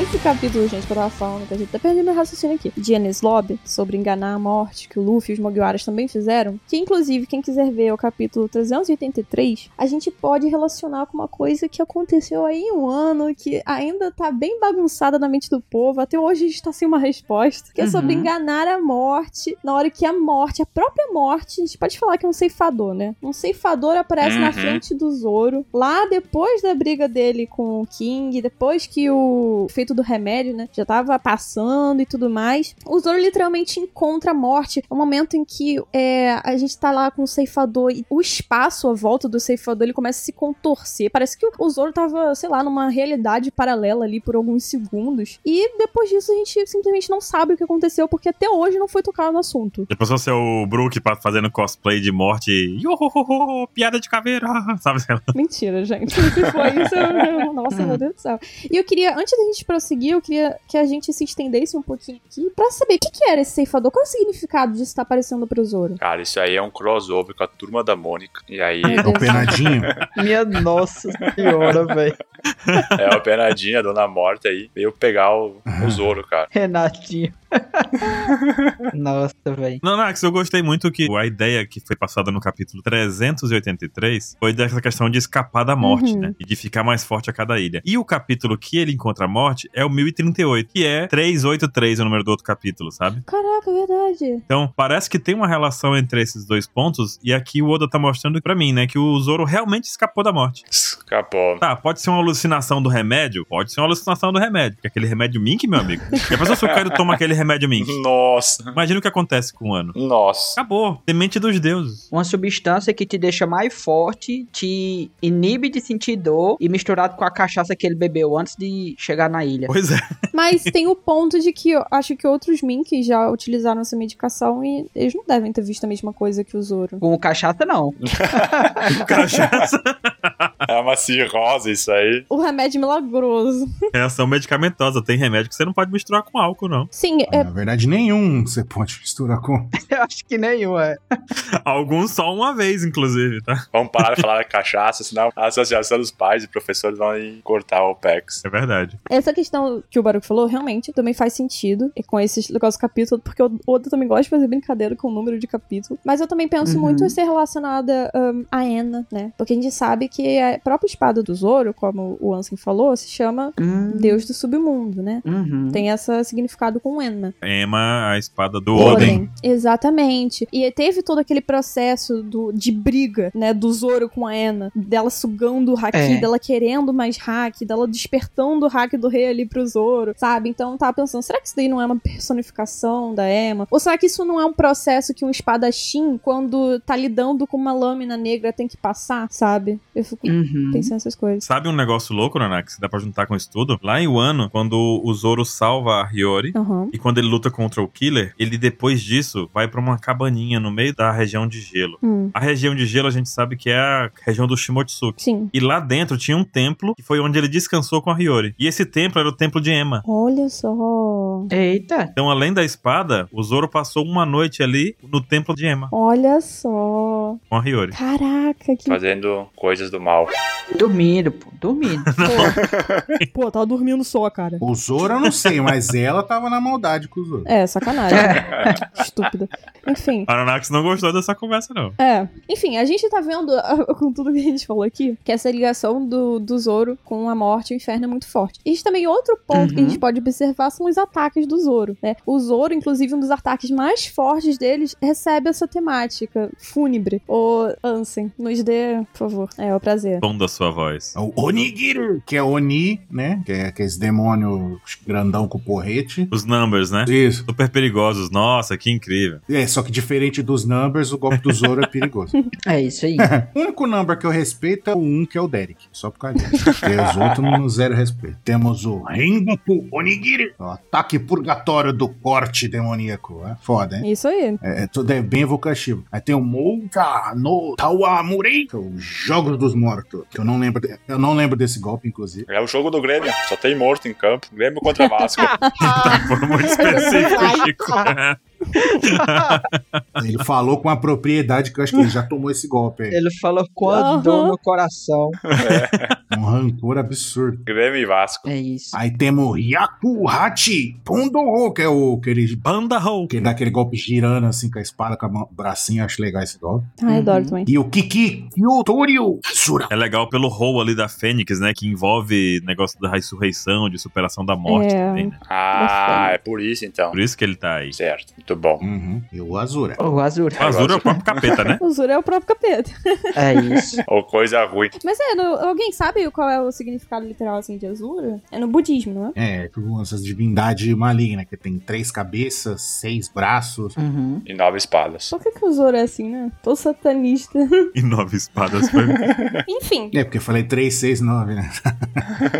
esse capítulo, gente, que eu tava falando, que a gente tá perdendo meu raciocínio aqui, de Enies Lobby, sobre enganar a morte, que o Luffy e os Mugiwaras também fizeram, que inclusive, quem quiser ver o capítulo 383, a gente pode relacionar com uma coisa que aconteceu aí em um ano, que ainda tá bem bagunçada na mente do povo, até hoje a gente tá sem uma resposta, que é sobre Uhum. enganar a morte, na hora que a morte, a própria morte, a gente pode falar que é um ceifador, né? Um ceifador aparece na Uhum. frente do Zoro, lá depois da briga dele com o King, depois que o feito do remédio, né, já tava passando e tudo mais, o Zoro literalmente encontra a morte. É um momento em que é, a gente tá lá com o ceifador e o espaço à volta do ceifador ele começa a se contorcer. Parece que o Zoro tava, sei lá, numa realidade paralela ali por alguns segundos. E depois disso a gente simplesmente não sabe o que aconteceu, porque até hoje não foi tocado no assunto. Depois você é o Brook fazendo cosplay de morte. Yohohoho, piada de caveira, sabe? Mentira, gente. Se foi isso, eu... nossa, meu Deus do céu. E eu queria, antes da gente prosseguir, eu queria que a gente se estendesse um pouquinho aqui pra saber o que, que era esse ceifador, qual é o significado disso estar aparecendo pro Zoro. Cara, isso aí é um crossover com a turma da Mônica. E aí É o penadinho. Minha nossa senhora, velho. é a penadinha, a dona morta aí, veio pegar o, o Zoro, cara. Renatinho. nossa, velho. Não, Nax, eu gostei muito que a ideia que foi passada no capítulo 383 foi dessa questão de escapar da morte, Uhum. né? E de ficar mais forte a cada ilha. E o capítulo que ele encontra a morte é o 1038, que é 383, o número do outro capítulo, sabe? Caraca, é verdade. Então, parece que tem uma relação entre esses dois pontos, e aqui o Oda tá mostrando pra mim, né, que o Zoro realmente escapou da morte. Escapou. Tá, pode ser uma alucinação do remédio? Pode ser uma alucinação do remédio. Porque aquele remédio Mink, meu amigo. E a pessoa se o cara toma aquele remédio Mink. Nossa. Imagina o que acontece com o ano. Nossa. Acabou. Semente dos deuses. Uma substância que te deixa mais forte, te inibe de sentir dor e misturado com a cachaça que ele bebeu antes de chegar na ilha. Pois é. Mas tem o ponto de que eu acho que outros Minks já utilizaram essa medicação e eles não devem ter visto a mesma coisa que o Zoro. Com cachaça, não. Cachaça. É uma cirrose isso aí. O remédio milagroso. Reação medicamentosa. Tem remédio que você não pode misturar com álcool, não. Sim, é, Na verdade, nenhum você pode misturar com. Eu acho que nenhum, é. Alguns só uma vez, inclusive, tá? Vamos parar de falar cachaça, senão a Associação dos Pais e Professores vão cortar o PEX. É verdade. Essa questão que o Baruch falou realmente também faz sentido e com esses negócios de capítulo, porque o Oda também gosta de fazer brincadeira com o número de capítulo. Mas eu também penso Uhum. muito em ser relacionada hum, a Ena, né? Porque a gente sabe que a própria espada do Zoro, como o Ansem falou, se chama Hum, Deus do Submundo, né? Uhum. Tem esse significado com Enma. Emma, a espada do Oden. Exatamente. E teve todo aquele processo do, de briga, né, do Zoro com a Ena, dela sugando o haki, É. dela querendo mais haki, dela despertando o haki do rei ali pro Zoro, sabe? Então eu tava pensando, será que isso daí não é uma personificação da Emma? Ou será que isso não é um processo que um espadachim, quando tá lidando com uma lâmina negra, tem que passar, sabe? Eu fico Uhum. pensando nessas coisas. Sabe um negócio louco, Nanax, que dá pra juntar com isso tudo? Lá em Wano, quando o Zoro salva a Hiyori, Aham. e quando ele luta contra o Killer, ele depois disso vai pra uma cabaninha no meio da região de gelo. Hum, A região de gelo a gente sabe que é a região do Shimotsuki. sim. E lá dentro tinha um templo que foi onde ele descansou com a Hiyori. E esse templo era o templo de Emma. Olha só. Eita. Então, além da espada, o Zoro passou uma noite ali no templo de Emma Olha só. com a Hiyori. Caraca, que. Fazendo coisas do mal. Dormindo, pô. Dormindo. Pô, pô tava dormindo só, cara. O Zoro eu não sei, mas ela tava na maldade com o Zoro. É, sacanagem. Estúpida. Enfim. A Nanax não gostou dessa conversa, não. É. Enfim, a gente tá vendo, com tudo que a gente falou aqui, que essa ligação do, do Zoro com a morte e o inferno é muito forte. E também outro ponto que a Uhum. gente pode observar são os ataques do Zoro, né? O Zoro, inclusive, um dos ataques mais fortes deles, recebe essa temática fúnebre. Ô, Ansem, nos dê, por favor. É, é o prazer. Tom da sua voz. É o Onigiri, que é Oni, né? Que é aqueles demônio grandão com porrete. Os numbers, né? Isso. Super perigosos. Nossa, que incrível. É, só que diferente dos numbers, o golpe do Zoro é perigoso. É isso aí. o único number que eu respeito é o 1, que é o Derek. Só por causa disso. Porque os outros não zero respeito. Temos o Rengoku Onigiri. O ataque purgatório do corte demoníaco. É foda, hein? Isso aí. É, é tudo é bem evocativo. Aí tem o Mouka no Tawamuri, que é o Jogos dos Mortos. Que eu não lembro, de- eu não lembro desse golpe, inclusive. É o jogo do Grêmio, só tem morto em campo. Grêmio contra Vasco. Foi muito específico, Chico. Ele falou com a propriedade que eu acho que ele já tomou esse golpe aí. Ele falou com a Aham. dor no coração. Um rancor absurdo. Grêmio e Vasco. É isso. Aí temos o Yaku Hachi Pondo, que é o aquele Banda que dá aquele golpe girando assim com a espada, com a mão- bracinho, acho legal esse golpe. Ai, Uhum. adoro também. E o Kiki Yotoryu Sura. É legal pelo role ali da Fênix, né? Que envolve negócio da ressurreição, de superação da morte É. também, né? Ah, é por isso então. Por isso que ele tá aí. Certo, muito bom. Uhum. E o Azura. O Azura. O Azura é o próprio capeta, né? O Zura é o próprio capeta. É isso. Ou coisa ruim. Mas é, no- alguém sabe qual é o significado literal assim de Azura? É no budismo, não é? É, tipo essas divindades malignas, que tem três cabeças, seis braços. Uhum. E nove espadas. Por que, que o Zoro é assim, né? Todo satanista. E nove espadas. Foi... Enfim. É, porque eu falei três, seis, nove, né?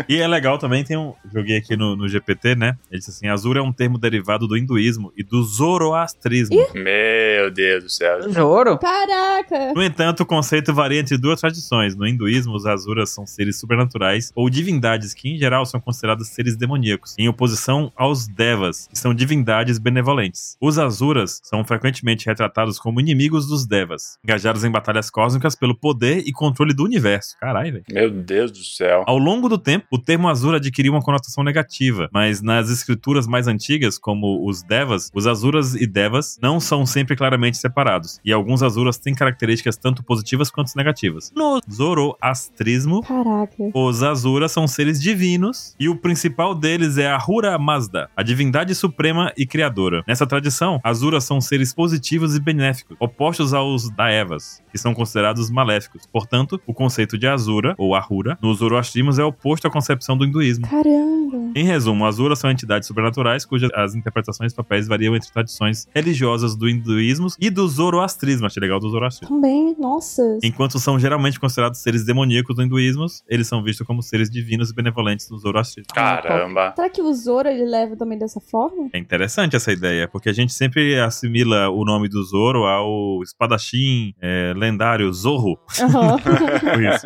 e é legal também, tem um. Joguei aqui no, no GPT, né? Ele disse assim: Azura é um termo derivado do hinduísmo e do zoroastrismo. Meu Deus do céu. Zoro? Caraca! No entanto, o conceito varia entre duas tradições. No hinduísmo, os Azuras são seres supernaturais ou divindades que, em geral, são considerados seres demoníacos, em oposição aos Devas, que são divindades benevolentes. Os Azuras são frequentemente retratados como inimigos dos Devas, engajados em batalhas cósmicas pelo poder e controle do universo. Caralho, velho. Meu Deus do céu. Ao longo do tempo, o termo Azura adquiriu uma conotação negativa, mas nas escrituras mais antigas, como os Devas, os E Devas não são sempre claramente separados, e alguns Azuras têm características tanto positivas quanto negativas. No Zoroastrismo, Caraca. os Azuras são seres divinos e o principal deles é a Hura Mazda, a divindade suprema e criadora. Nessa tradição, Azuras são seres positivos e benéficos, opostos aos Daevas, que são considerados maléficos. Portanto, o conceito de Azura, ou Ahura, nos Zoroastrismos é oposto à concepção do hinduísmo. Caramba. Em resumo, Azuras são entidades sobrenaturais cujas as interpretações e papéis variam entre tradições religiosas do hinduísmo e do zoroastrismo. Achei legal do zoroastrismo. Também, nossa. Enquanto são geralmente considerados seres demoníacos no hinduísmo, eles são vistos como seres divinos e benevolentes no zoroastrismo. Caramba. Será que o Zoro ele leva também dessa forma? É interessante essa ideia, porque a gente sempre assimila o nome do Zoro ao espadachim é, lendário Zorro. Por isso.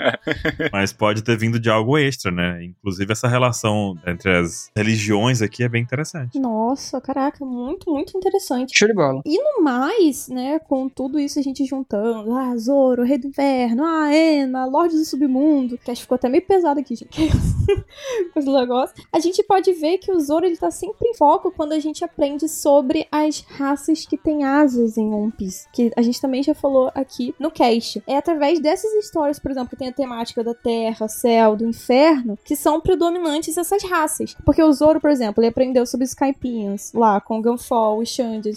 Mas pode ter vindo de algo extra, né? Inclusive essa relação entre as religiões aqui é bem interessante. Nossa, caraca, muito, muito interessante. Show de bola. E no mais, né, com tudo isso a gente juntando, ah, Zoro, Rei do Inferno, ah, Ena, Lorde do Submundo, que acho que ficou até meio pesado aqui, gente, com esse negócio, a gente pode ver que o Zoro, ele tá sempre em foco quando a gente aprende sobre as raças que têm asas em One Piece, que a gente também já falou aqui no cast. É através dessas histórias, por exemplo, que tem a temática da Terra, Céu, do Inferno, que são predominantes essas raças. Porque o Zoro, por exemplo, ele aprendeu sobre os Skypians, lá, com o Gunfall, os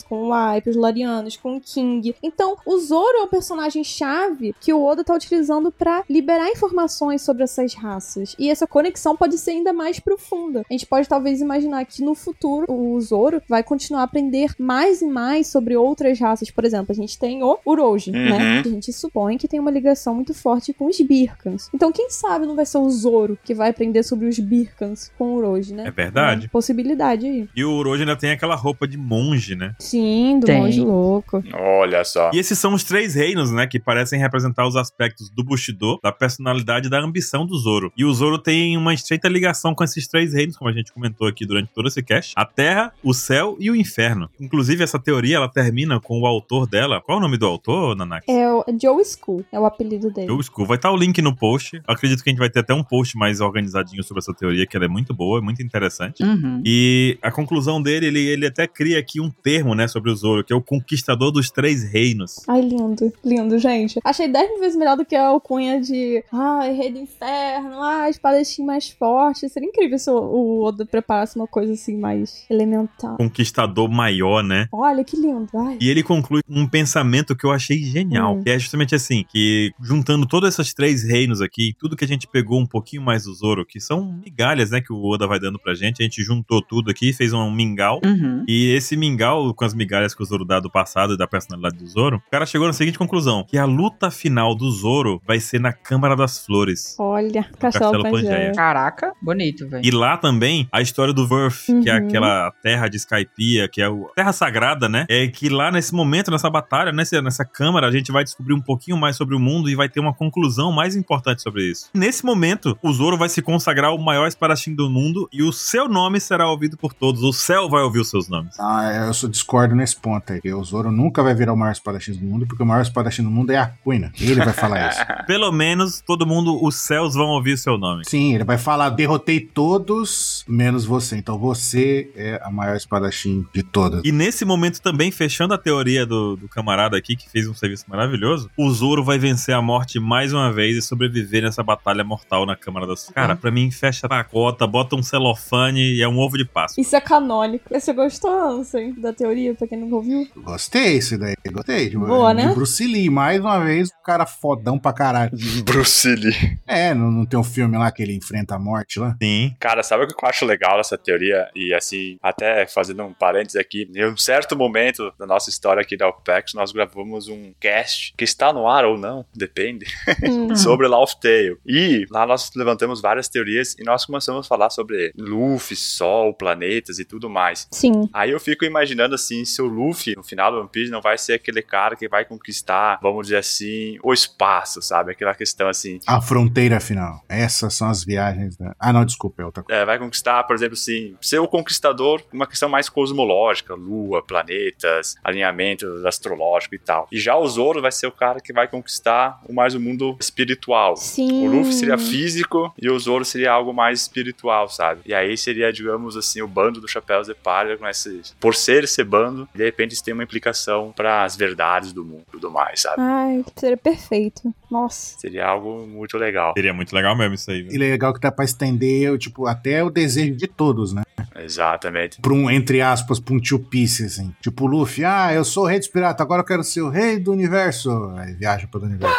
Com o Wipe, os Larianos, com o King. Então, o Zoro é o personagem-chave que o Oda tá utilizando pra liberar informações sobre essas raças. E essa conexão pode ser ainda mais profunda. A gente pode talvez imaginar que no futuro o Zoro vai continuar a aprender mais e mais sobre outras raças. Por exemplo, a gente tem o Uroji, Uhum. né? A gente supõe que tem uma ligação muito forte com os Birkans. Então, quem sabe não vai ser o Zoro que vai aprender sobre os Birkans com o Uroji, né? É verdade. Uma possibilidade aí. E o Uroji ainda tem aquela roupa de monge, né? Sim, do Tem. monge louco. Olha só. E esses são os três reinos, né? Que parecem representar os aspectos do Bushido, da personalidade e da ambição do Zoro. E o Zoro tem uma estreita ligação com esses três reinos, como a gente comentou aqui durante todo esse cast: a Terra, o Céu e o Inferno. Inclusive, essa teoria ela termina com o autor dela. Qual é o nome do autor, Nanaki? É o Joe School, é o apelido dele. Joe School. Vai estar o link no post. Eu acredito que a gente vai ter até um post mais organizadinho sobre essa teoria, que ela é muito boa, é muito interessante. Uhum. E a conclusão dele, ele, ele até cria aqui um termo, né, sobre o Zoro, que é o conquistador dos três reinos. Ai, lindo, lindo, gente. Achei 10 mil vezes melhor do que a alcunha de ai, rei do inferno, ai, espadachim mais forte. Seria incrível se o- o Oda preparasse uma coisa assim mais elemental. Conquistador maior, né? Olha que lindo, ai. E ele conclui um pensamento que eu achei genial. Hum. Que é justamente assim: que juntando todos esses três reinos aqui, tudo que a gente pegou um pouquinho mais do Zoro, que são migalhas, né? Que o Oda vai dando pra gente. A gente juntou tudo aqui, fez um mingau. Uhum. E esse mingau, com as migalhas que o Zoro dá do passado e da personalidade do Zoro, o cara chegou na seguinte conclusão: que a luta final do Zoro vai ser na Câmara das Flores. Olha, Castelo Castelo Pangeia. Pangeia. Caraca, bonito, velho. E lá também a história do Verf, que é Uhum. aquela terra de Skypiea, que é a terra sagrada, né? É que lá nesse momento, nessa batalha, nessa, nessa câmara, a gente vai descobrir um pouquinho mais sobre o mundo e vai ter uma conclusão mais importante sobre isso. Nesse momento, o Zoro vai se consagrar o maior espadachim do mundo e o seu nome será ouvido por todos. O céu vai ouvir os seus nomes. Ah, eu só discordo nesse ponto aí. que O Zoro nunca vai virar o maior espadachim do mundo, porque o maior espadachim do mundo é a Kuina. Ele vai falar isso. Pelo menos todo mundo, o céu céus vão ouvir seu nome. Sim, ele vai falar: derrotei todos, menos você. Então você é a maior espadachim de todas. E nesse momento também, fechando a teoria do, do camarada aqui, que fez um serviço maravilhoso, o Zoro vai vencer a morte mais uma vez e sobreviver nessa batalha mortal na Câmara das... Cara, pra mim, fecha a cota, bota um celofane e é um ovo de Páscoa. Isso é canônico. Você gostou, Ansem, da teoria, pra quem nunca ouviu? Gostei esse daí, gostei. Boa, né? Bruce Lee, mais uma vez, o cara fodão pra caralho. Bruce Lee. É, não, não tem um filme lá que ele enfrenta a morte lá? Sim. Cara, sabe o que eu acho legal nessa teoria? E assim, até fazendo um parênteses aqui, em um certo momento da nossa história aqui da OPEX, nós gravamos um cast que está no ar ou não, depende, Hum. sobre Laugh Tale. E lá nós levantamos várias teorias e nós começamos a falar sobre Luffy, Sol, planetas e tudo mais. Sim. Aí eu fico imaginando assim, se o Luffy, no final do One Piece, não vai ser aquele cara que vai conquistar, vamos dizer assim, o espaço, sabe? Aquela questão assim, A fronteira final. Essas são as viagens da... Ah, não, desculpa, é outra coisa. é, vai conquistar, por exemplo, assim, ser o conquistador, uma questão mais cosmológica, lua, planetas, alinhamento astrológico e tal. E já o Zoro vai ser o cara que vai conquistar o mais o mundo espiritual. Sim. O Luffy seria físico e o Zoro seria algo mais espiritual, sabe? E aí seria, digamos assim, o bando do Chapéus de Palha com esse, por ser bando, de repente isso tem uma implicação para as verdades do mundo e tudo mais, sabe? Ai, seria perfeito. Nossa. Seria algo muito legal. Seria muito legal mesmo isso aí. viu? E legal que dá pra estender, tipo, até o desejo de todos, né? Exatamente. Pra um, entre aspas, pra um tio Piece, assim. Tipo, o Luffy, ah, eu sou o rei dos piratas, agora eu quero ser o rei do universo. Aí viaja pelo universo.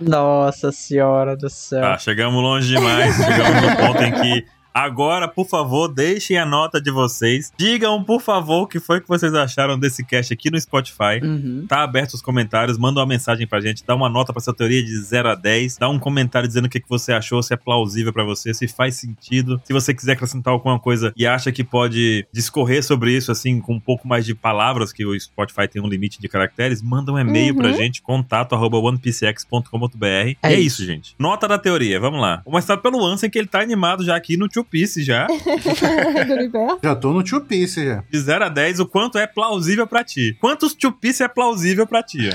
Nossa senhora do céu. Tá, chegamos longe demais. chegamos no ponto em que. Agora, por favor, deixem a nota de vocês. Digam, por favor, o que foi que vocês acharam desse cast aqui no Spotify. Uhum. Tá aberto os comentários, manda uma mensagem pra gente, dá uma nota pra essa teoria de 0 a 10, dá um comentário dizendo o que, que você achou, se é plausível pra você, se faz sentido. Se você quiser acrescentar alguma coisa e acha que pode discorrer sobre isso, assim, com um pouco mais de palavras, que o Spotify tem um limite de caracteres, manda um e-mail Uhum. pra gente, contato arroba onepcx.com.br. e é isso. gente. Nota da teoria, vamos lá. Começar pelo Ansem, que ele tá animado já aqui no Two Piece já. Do universo. Já tô no tio Piece já. De 0 a 10, o quanto é plausível pra ti. Quantos Two Piece é plausível pra ti?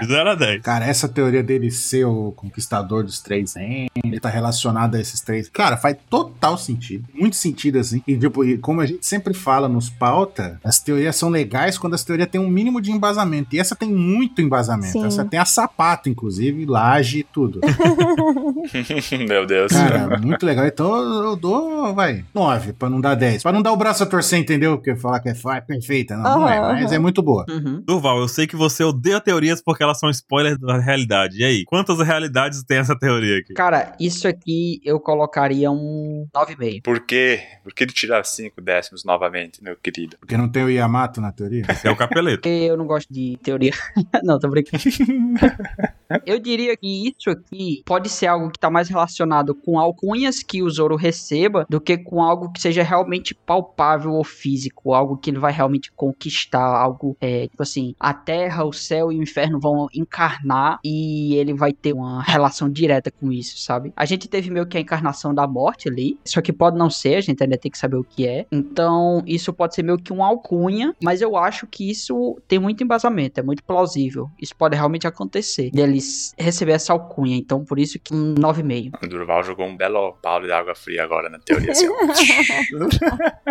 De 0 a 10. Cara, essa teoria dele ser o conquistador dos três reinos, ele tá relacionado a esses três. Cara, faz total sentido. Muito sentido, assim. E, tipo, e como a gente sempre fala nos pauta, as teorias são legais quando as teorias têm um mínimo de embasamento. E essa tem muito embasamento. Sim. Essa tem a sapato, inclusive, laje e tudo. Meu Deus. Cara, muito legal. Então eu dou, vai, 9, pra não dar 10. Pra não dar o braço a torcer, entendeu? Porque falar que é, é perfeita. Não, não é, Aham, mas é muito boa. Uhum. Durval, eu sei que você odeia teorias porque elas são spoilers da realidade. E aí, quantas realidades tem essa teoria aqui? Cara, isso aqui eu colocaria um 9,5. Por quê? Por que ele tirar cinco décimos novamente, meu querido? Porque não tem o Yamato na teoria. Esse é o capeleto. Porque eu não gosto de teoria. não, tô brincando. eu diria que isso aqui pode ser algo que tá mais relacionado com alcunhas que o Zoro receba do que com algo que seja realmente palpável ou físico. Algo que ele vai realmente conquistar. Algo, é, tipo assim, a terra, o céu e o inferno vão encarnar e ele vai ter uma relação direta com isso, sabe? A gente teve meio que a encarnação da morte ali. Só que pode não ser, a gente ainda tem que saber o que é. Então, isso pode ser meio que um alcunha, mas eu acho que isso tem muito embasamento, é muito plausível. Isso pode realmente acontecer. Receber essa alcunha. Então, por isso que um 9,5. O Durval jogou um belo balde de água fria agora na teoria. Assim.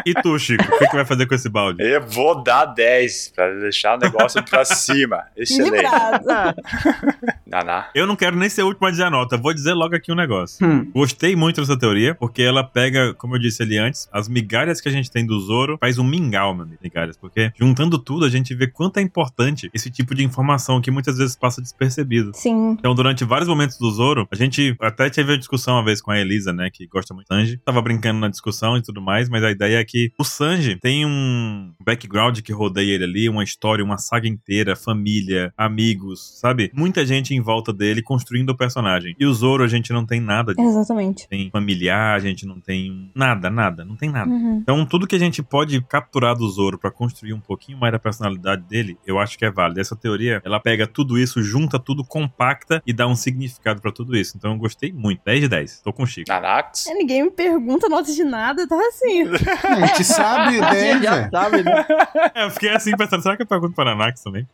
E tu, Chico, o que, que vai fazer com esse balde? Eu vou dar 10 pra deixar o negócio pra cima. Excelente. Naná. Eu não quero nem ser o último a dizer a nota, vou dizer logo aqui um negócio. Hum. Gostei muito dessa teoria, porque ela pega, como eu disse ali antes, as migalhas que a gente tem do Zoro, faz um mingau, de migalhas. Porque juntando tudo, a gente vê quanto é importante esse tipo de informação que muitas vezes passa despercebido. Sim. Então, durante vários momentos do Zoro, a gente até teve uma discussão uma vez com a Elisa, né, que gosta muito do Sanji. Tava brincando na discussão e tudo mais, mas a ideia é que o Sanji tem um background que rodeia ele ali, uma história, uma saga inteira, família, amigos, sabe? Muita gente em volta dele construindo o personagem. E o Zoro, a gente não tem nada disso. Exatamente. Tem familiar, a gente não tem nada, nada, não tem nada. Uhum. Então, tudo que a gente pode capturar do Zoro pra construir um pouquinho mais da personalidade dele, eu acho que é válido. Essa teoria, ela pega tudo isso, junta tudo, compacta e dá um significado pra tudo isso. Então eu gostei muito. 10 de 10. Tô com o Chico. Nanax. É, Ninguém me pergunta nota de nada, tá assim. A gente sabe a ideia, Já sabe, né? É, eu fiquei assim pensando, será que eu pergunto para Anax também?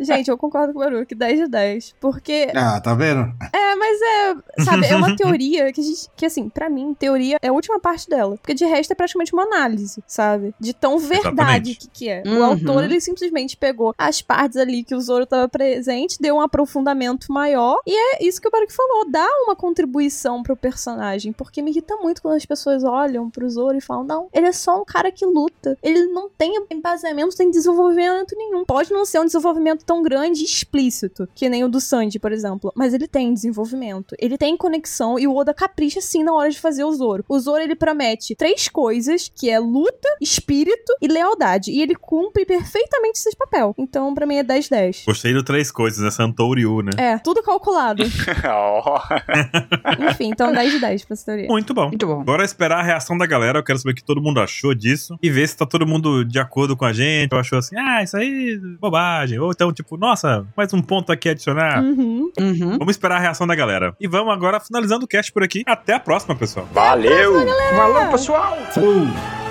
Gente, eu concordo com o Baruch, 10 de 10. Porque Ah, tá vendo? É, mas é, sabe, é uma teoria que a gente, que assim, pra mim, teoria é a última parte dela. Porque de resto é praticamente uma análise, sabe? De tão verdade que, que é. Uhum. O autor, ele simplesmente pegou as partes ali que o Zoro tava presente, deu um aprofundamento maior, e é isso que o Baruch falou, dá uma contribuição pro personagem, porque me irrita muito quando as pessoas olham pro Zoro e falam, não, ele é só um cara que luta, ele não tem embasamento, tem desenvolvimento nenhum. Pode não ser um desenvolvimento tão grande e explícito, que nem o do Sanji, por exemplo, mas ele tem desenvolvimento, ele tem conexão e o Oda capricha sim na hora de fazer o Zoro. O Zoro ele promete três coisas, que é luta, espírito e lealdade, e ele cumpre perfeitamente esse papel. Então, pra mim é 10-10. Gostei do três coisas, né? Santouriu, né? É, tudo calculado. Ó. Enfim, então 10 de 10 pra essa teoria. Muito bom. Muito bom. Agora é esperar a reação da galera. Eu quero saber o que todo mundo achou disso. E ver se tá todo mundo de acordo com a gente. Ou achou assim, ah, isso aí é bobagem. Ou então, tipo, nossa, mais um ponto aqui a adicionar. Uhum. Uhum. Vamos esperar a reação da galera. E vamos agora finalizando o cast por aqui. Até a próxima, pessoal. Valeu! Valeu, pessoal! Falou.